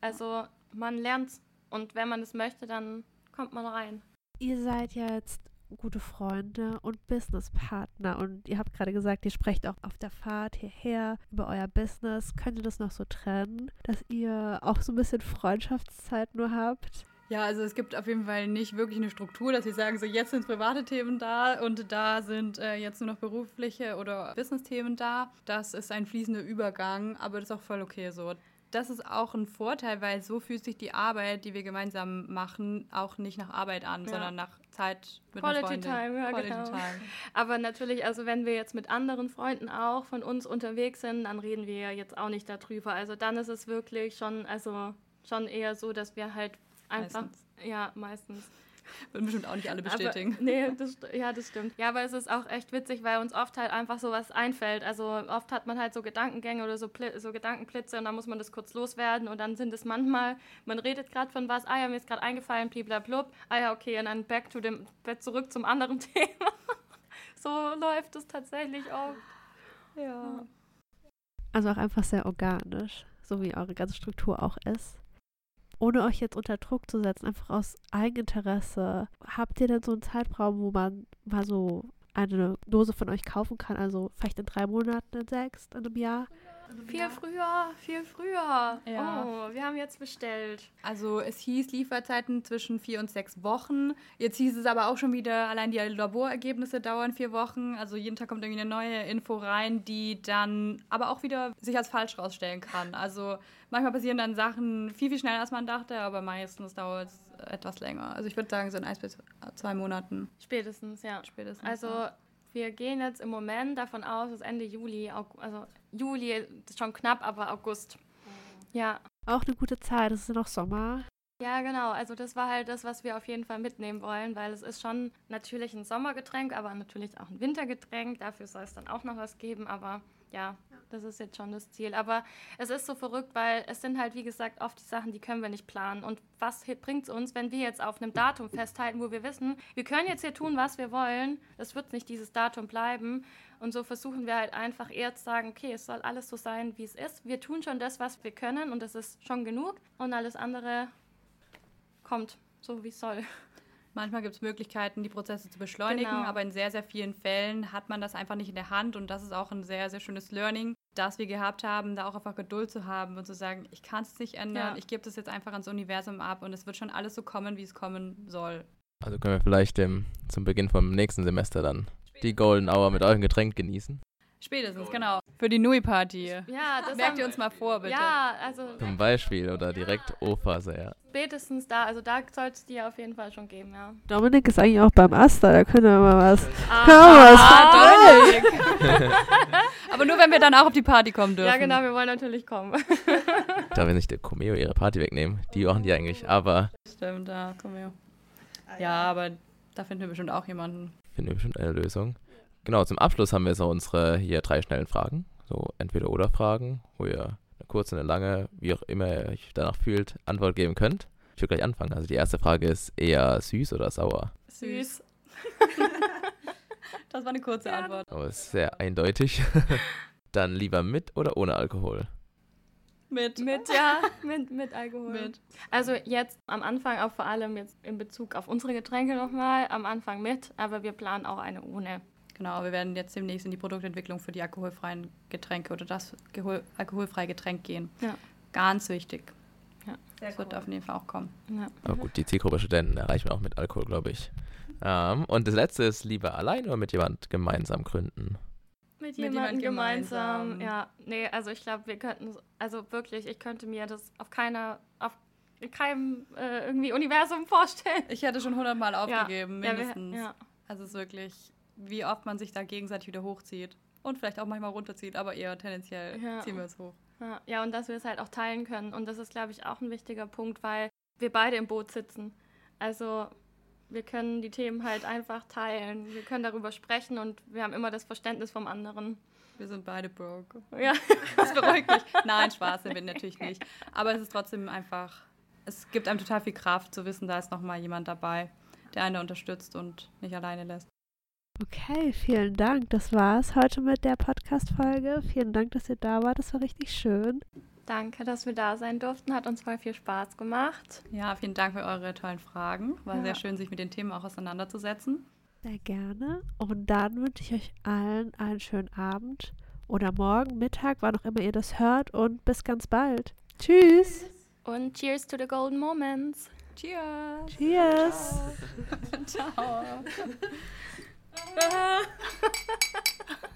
Also man lernt's und wenn man es möchte, dann kommt man rein. Ihr seid ja jetzt gute Freunde und Businesspartner und ihr habt gerade gesagt, ihr sprecht auch auf der Fahrt hierher über euer Business. Könnt ihr das noch so trennen, dass ihr auch so ein bisschen Freundschaftszeit nur habt? Ja, also es gibt auf jeden Fall nicht wirklich eine Struktur, dass sie sagen, so jetzt sind private Themen da und da sind äh, jetzt nur noch berufliche oder Business-Themen da. Das ist ein fließender Übergang, aber das ist auch voll okay so. Das ist auch ein Vorteil, weil so fühlt sich die Arbeit, die wir gemeinsam machen, auch nicht nach Arbeit an, Ja. sondern nach Zeit mit Quality. Time, ja, Quality genau. Time. Aber natürlich, also wenn wir jetzt mit anderen Freunden auch von uns unterwegs sind, dann reden wir ja jetzt auch nicht darüber. Also dann ist es wirklich schon, also schon eher so, dass wir halt einfach, Meistens. ja, meistens. Würden bestimmt auch nicht alle bestätigen. Aber, nee, das, ja, das stimmt. Ja, aber es ist auch echt witzig, weil uns oft halt einfach sowas einfällt. Also oft hat man halt so Gedankengänge oder so, Pli so Gedankenblitze und dann muss man das kurz loswerden und dann sind es manchmal, man redet gerade von was, ah ja, mir ist gerade eingefallen, bliblablub, ah ja, okay, und dann back to dem, back zurück zum anderen Thema. so läuft es tatsächlich auch. Ja. Also auch einfach sehr organisch, so wie eure ganze Struktur auch ist. Ohne euch jetzt unter Druck zu setzen, einfach aus Eigeninteresse. Habt ihr denn so einen Zeitraum, wo man mal so eine Dose von euch kaufen kann? Also vielleicht in drei Monaten, in sechs, in einem Jahr? Viel früher, viel früher. Ja. Oh, wir haben jetzt bestellt. Also es hieß Lieferzeiten zwischen vier und sechs Wochen. Jetzt hieß es aber auch schon wieder, allein die Laborergebnisse dauern vier Wochen. Also jeden Tag kommt irgendwie eine neue Info rein, die dann aber auch wieder sich als falsch rausstellen kann. Also manchmal passieren dann Sachen viel, viel schneller, als man dachte, aber meistens dauert es etwas länger. Also ich würde sagen, so in eins bis zwei Monaten Spätestens, ja. spätestens. Also wir gehen jetzt im Moment davon aus, dass Ende Juli, also Juli ist schon knapp, aber August. Ja, Auch eine gute Zeit, es ist ja noch Sommer. ja, genau. Also das war halt das, was wir auf jeden Fall mitnehmen wollen, weil es ist schon natürlich ein Sommergetränk, aber natürlich auch ein Wintergetränk. Dafür soll es dann auch noch was geben, aber ja, das ist jetzt schon das Ziel. Aber es ist so verrückt, weil es sind halt, wie gesagt, oft die Sachen, die können wir nicht planen. Und was bringt es uns, wenn wir jetzt auf einem Datum festhalten, wo wir wissen, wir können jetzt hier tun, was wir wollen, es wird nicht dieses Datum bleiben. Und so versuchen wir halt einfach eher zu sagen, okay, es soll alles so sein, wie es ist. Wir tun schon das, was wir können und das ist schon genug. Und alles andere kommt so, wie es soll. Manchmal gibt es Möglichkeiten, die Prozesse zu beschleunigen, Genau. aber in sehr, sehr vielen Fällen hat man das einfach nicht in der Hand und das ist auch ein sehr, sehr schönes Learning, das wir gehabt haben, da auch einfach Geduld zu haben und zu sagen, ich kann es nicht ändern, Ja. ich gebe das jetzt einfach ans Universum ab und es wird schon alles so kommen, wie es kommen soll. Also können wir vielleicht ähm, zum Beginn vom nächsten Semester dann die Golden Hour mit eurem Getränk genießen. Spätestens, genau. Für die Nui-Party. Ja, das Merkt ihr uns mal vor, bitte. Ja, also Zum Beispiel oder direkt O-Phase, ja. spätestens da, also da soll es die auf jeden Fall schon geben, ja. Dominik ist eigentlich auch beim Asta, da können wir mal was. Ah, was Ah, Dominik. aber nur, wenn wir dann auch auf die Party kommen dürfen. ja, genau, wir wollen natürlich kommen. Da will nicht der Comeo ihre Party wegnehmen. Die machen die eigentlich, aber Stimmt, da kommen wir. Ja, aber da finden wir bestimmt auch jemanden. finden wir bestimmt eine Lösung. Genau, zum Abschluss haben wir so unsere hier drei schnellen Fragen. So entweder oder Fragen, wo ihr eine kurze, eine lange, wie auch immer ihr euch danach fühlt, Antwort geben könnt. Ich will gleich anfangen. Also die erste Frage ist eher süß oder sauer? Süß. Das war eine kurze Ja. Antwort. Aber ist sehr eindeutig. Dann lieber mit oder ohne Alkohol? Mit. Mit, ja, mit, mit Alkohol. Mit. Also jetzt am Anfang auch vor allem jetzt in Bezug auf unsere Getränke nochmal, am Anfang mit, aber wir planen auch eine ohne. Genau, wir werden jetzt demnächst in die Produktentwicklung für die alkoholfreien Getränke oder das gehol- alkoholfreie Getränk gehen. Ja. Ganz wichtig. Ja. Das wird auf jeden Fall auch kommen. Ja. Aber gut, die Zielgruppe Studenten erreichen wir auch mit Alkohol, glaube ich. Ähm, und das letzte ist lieber allein oder mit jemand gemeinsam gründen? Mit, Mit jemandem jemand gemeinsam. gemeinsam. Ja, nee, also ich glaube, wir könnten, also wirklich, ich könnte mir das auf keiner, auf keinem äh, irgendwie Universum vorstellen. Ich hätte schon hundertmal aufgegeben, Ja, wir- mindestens. ja. Also es ist wirklich, wie oft man sich da gegenseitig wieder hochzieht. Und vielleicht auch manchmal runterzieht, aber eher tendenziell Ja. ziehen wir es hoch. Ja, ja, und dass wir es halt auch teilen können. Und das ist, glaube ich, auch ein wichtiger Punkt, weil wir beide im Boot sitzen. Also wir können die Themen halt einfach teilen. Wir können darüber sprechen und wir haben immer das Verständnis vom anderen. Wir sind beide broke. Ja. Das beruhigt mich. Nein, Spaß sind wir natürlich nicht. Aber es ist trotzdem einfach, es gibt einem total viel Kraft zu wissen, da ist nochmal jemand dabei, der einen unterstützt und nicht alleine lässt. Okay, vielen Dank. Das war's heute mit der Podcast-Folge. Vielen Dank, dass ihr da wart. Das war richtig schön. Danke, dass wir da sein durften. Hat uns voll viel Spaß gemacht. Ja, vielen Dank für eure tollen Fragen. War Ja. sehr schön, sich mit den Themen auch auseinanderzusetzen. Sehr gerne. Und dann wünsche ich euch allen einen schönen Abend oder morgen, Mittag, wann auch immer ihr das hört. Und bis ganz bald. Tschüss. Und cheers to the golden moments. Cheers! Cheers. Ciao! Uh-huh.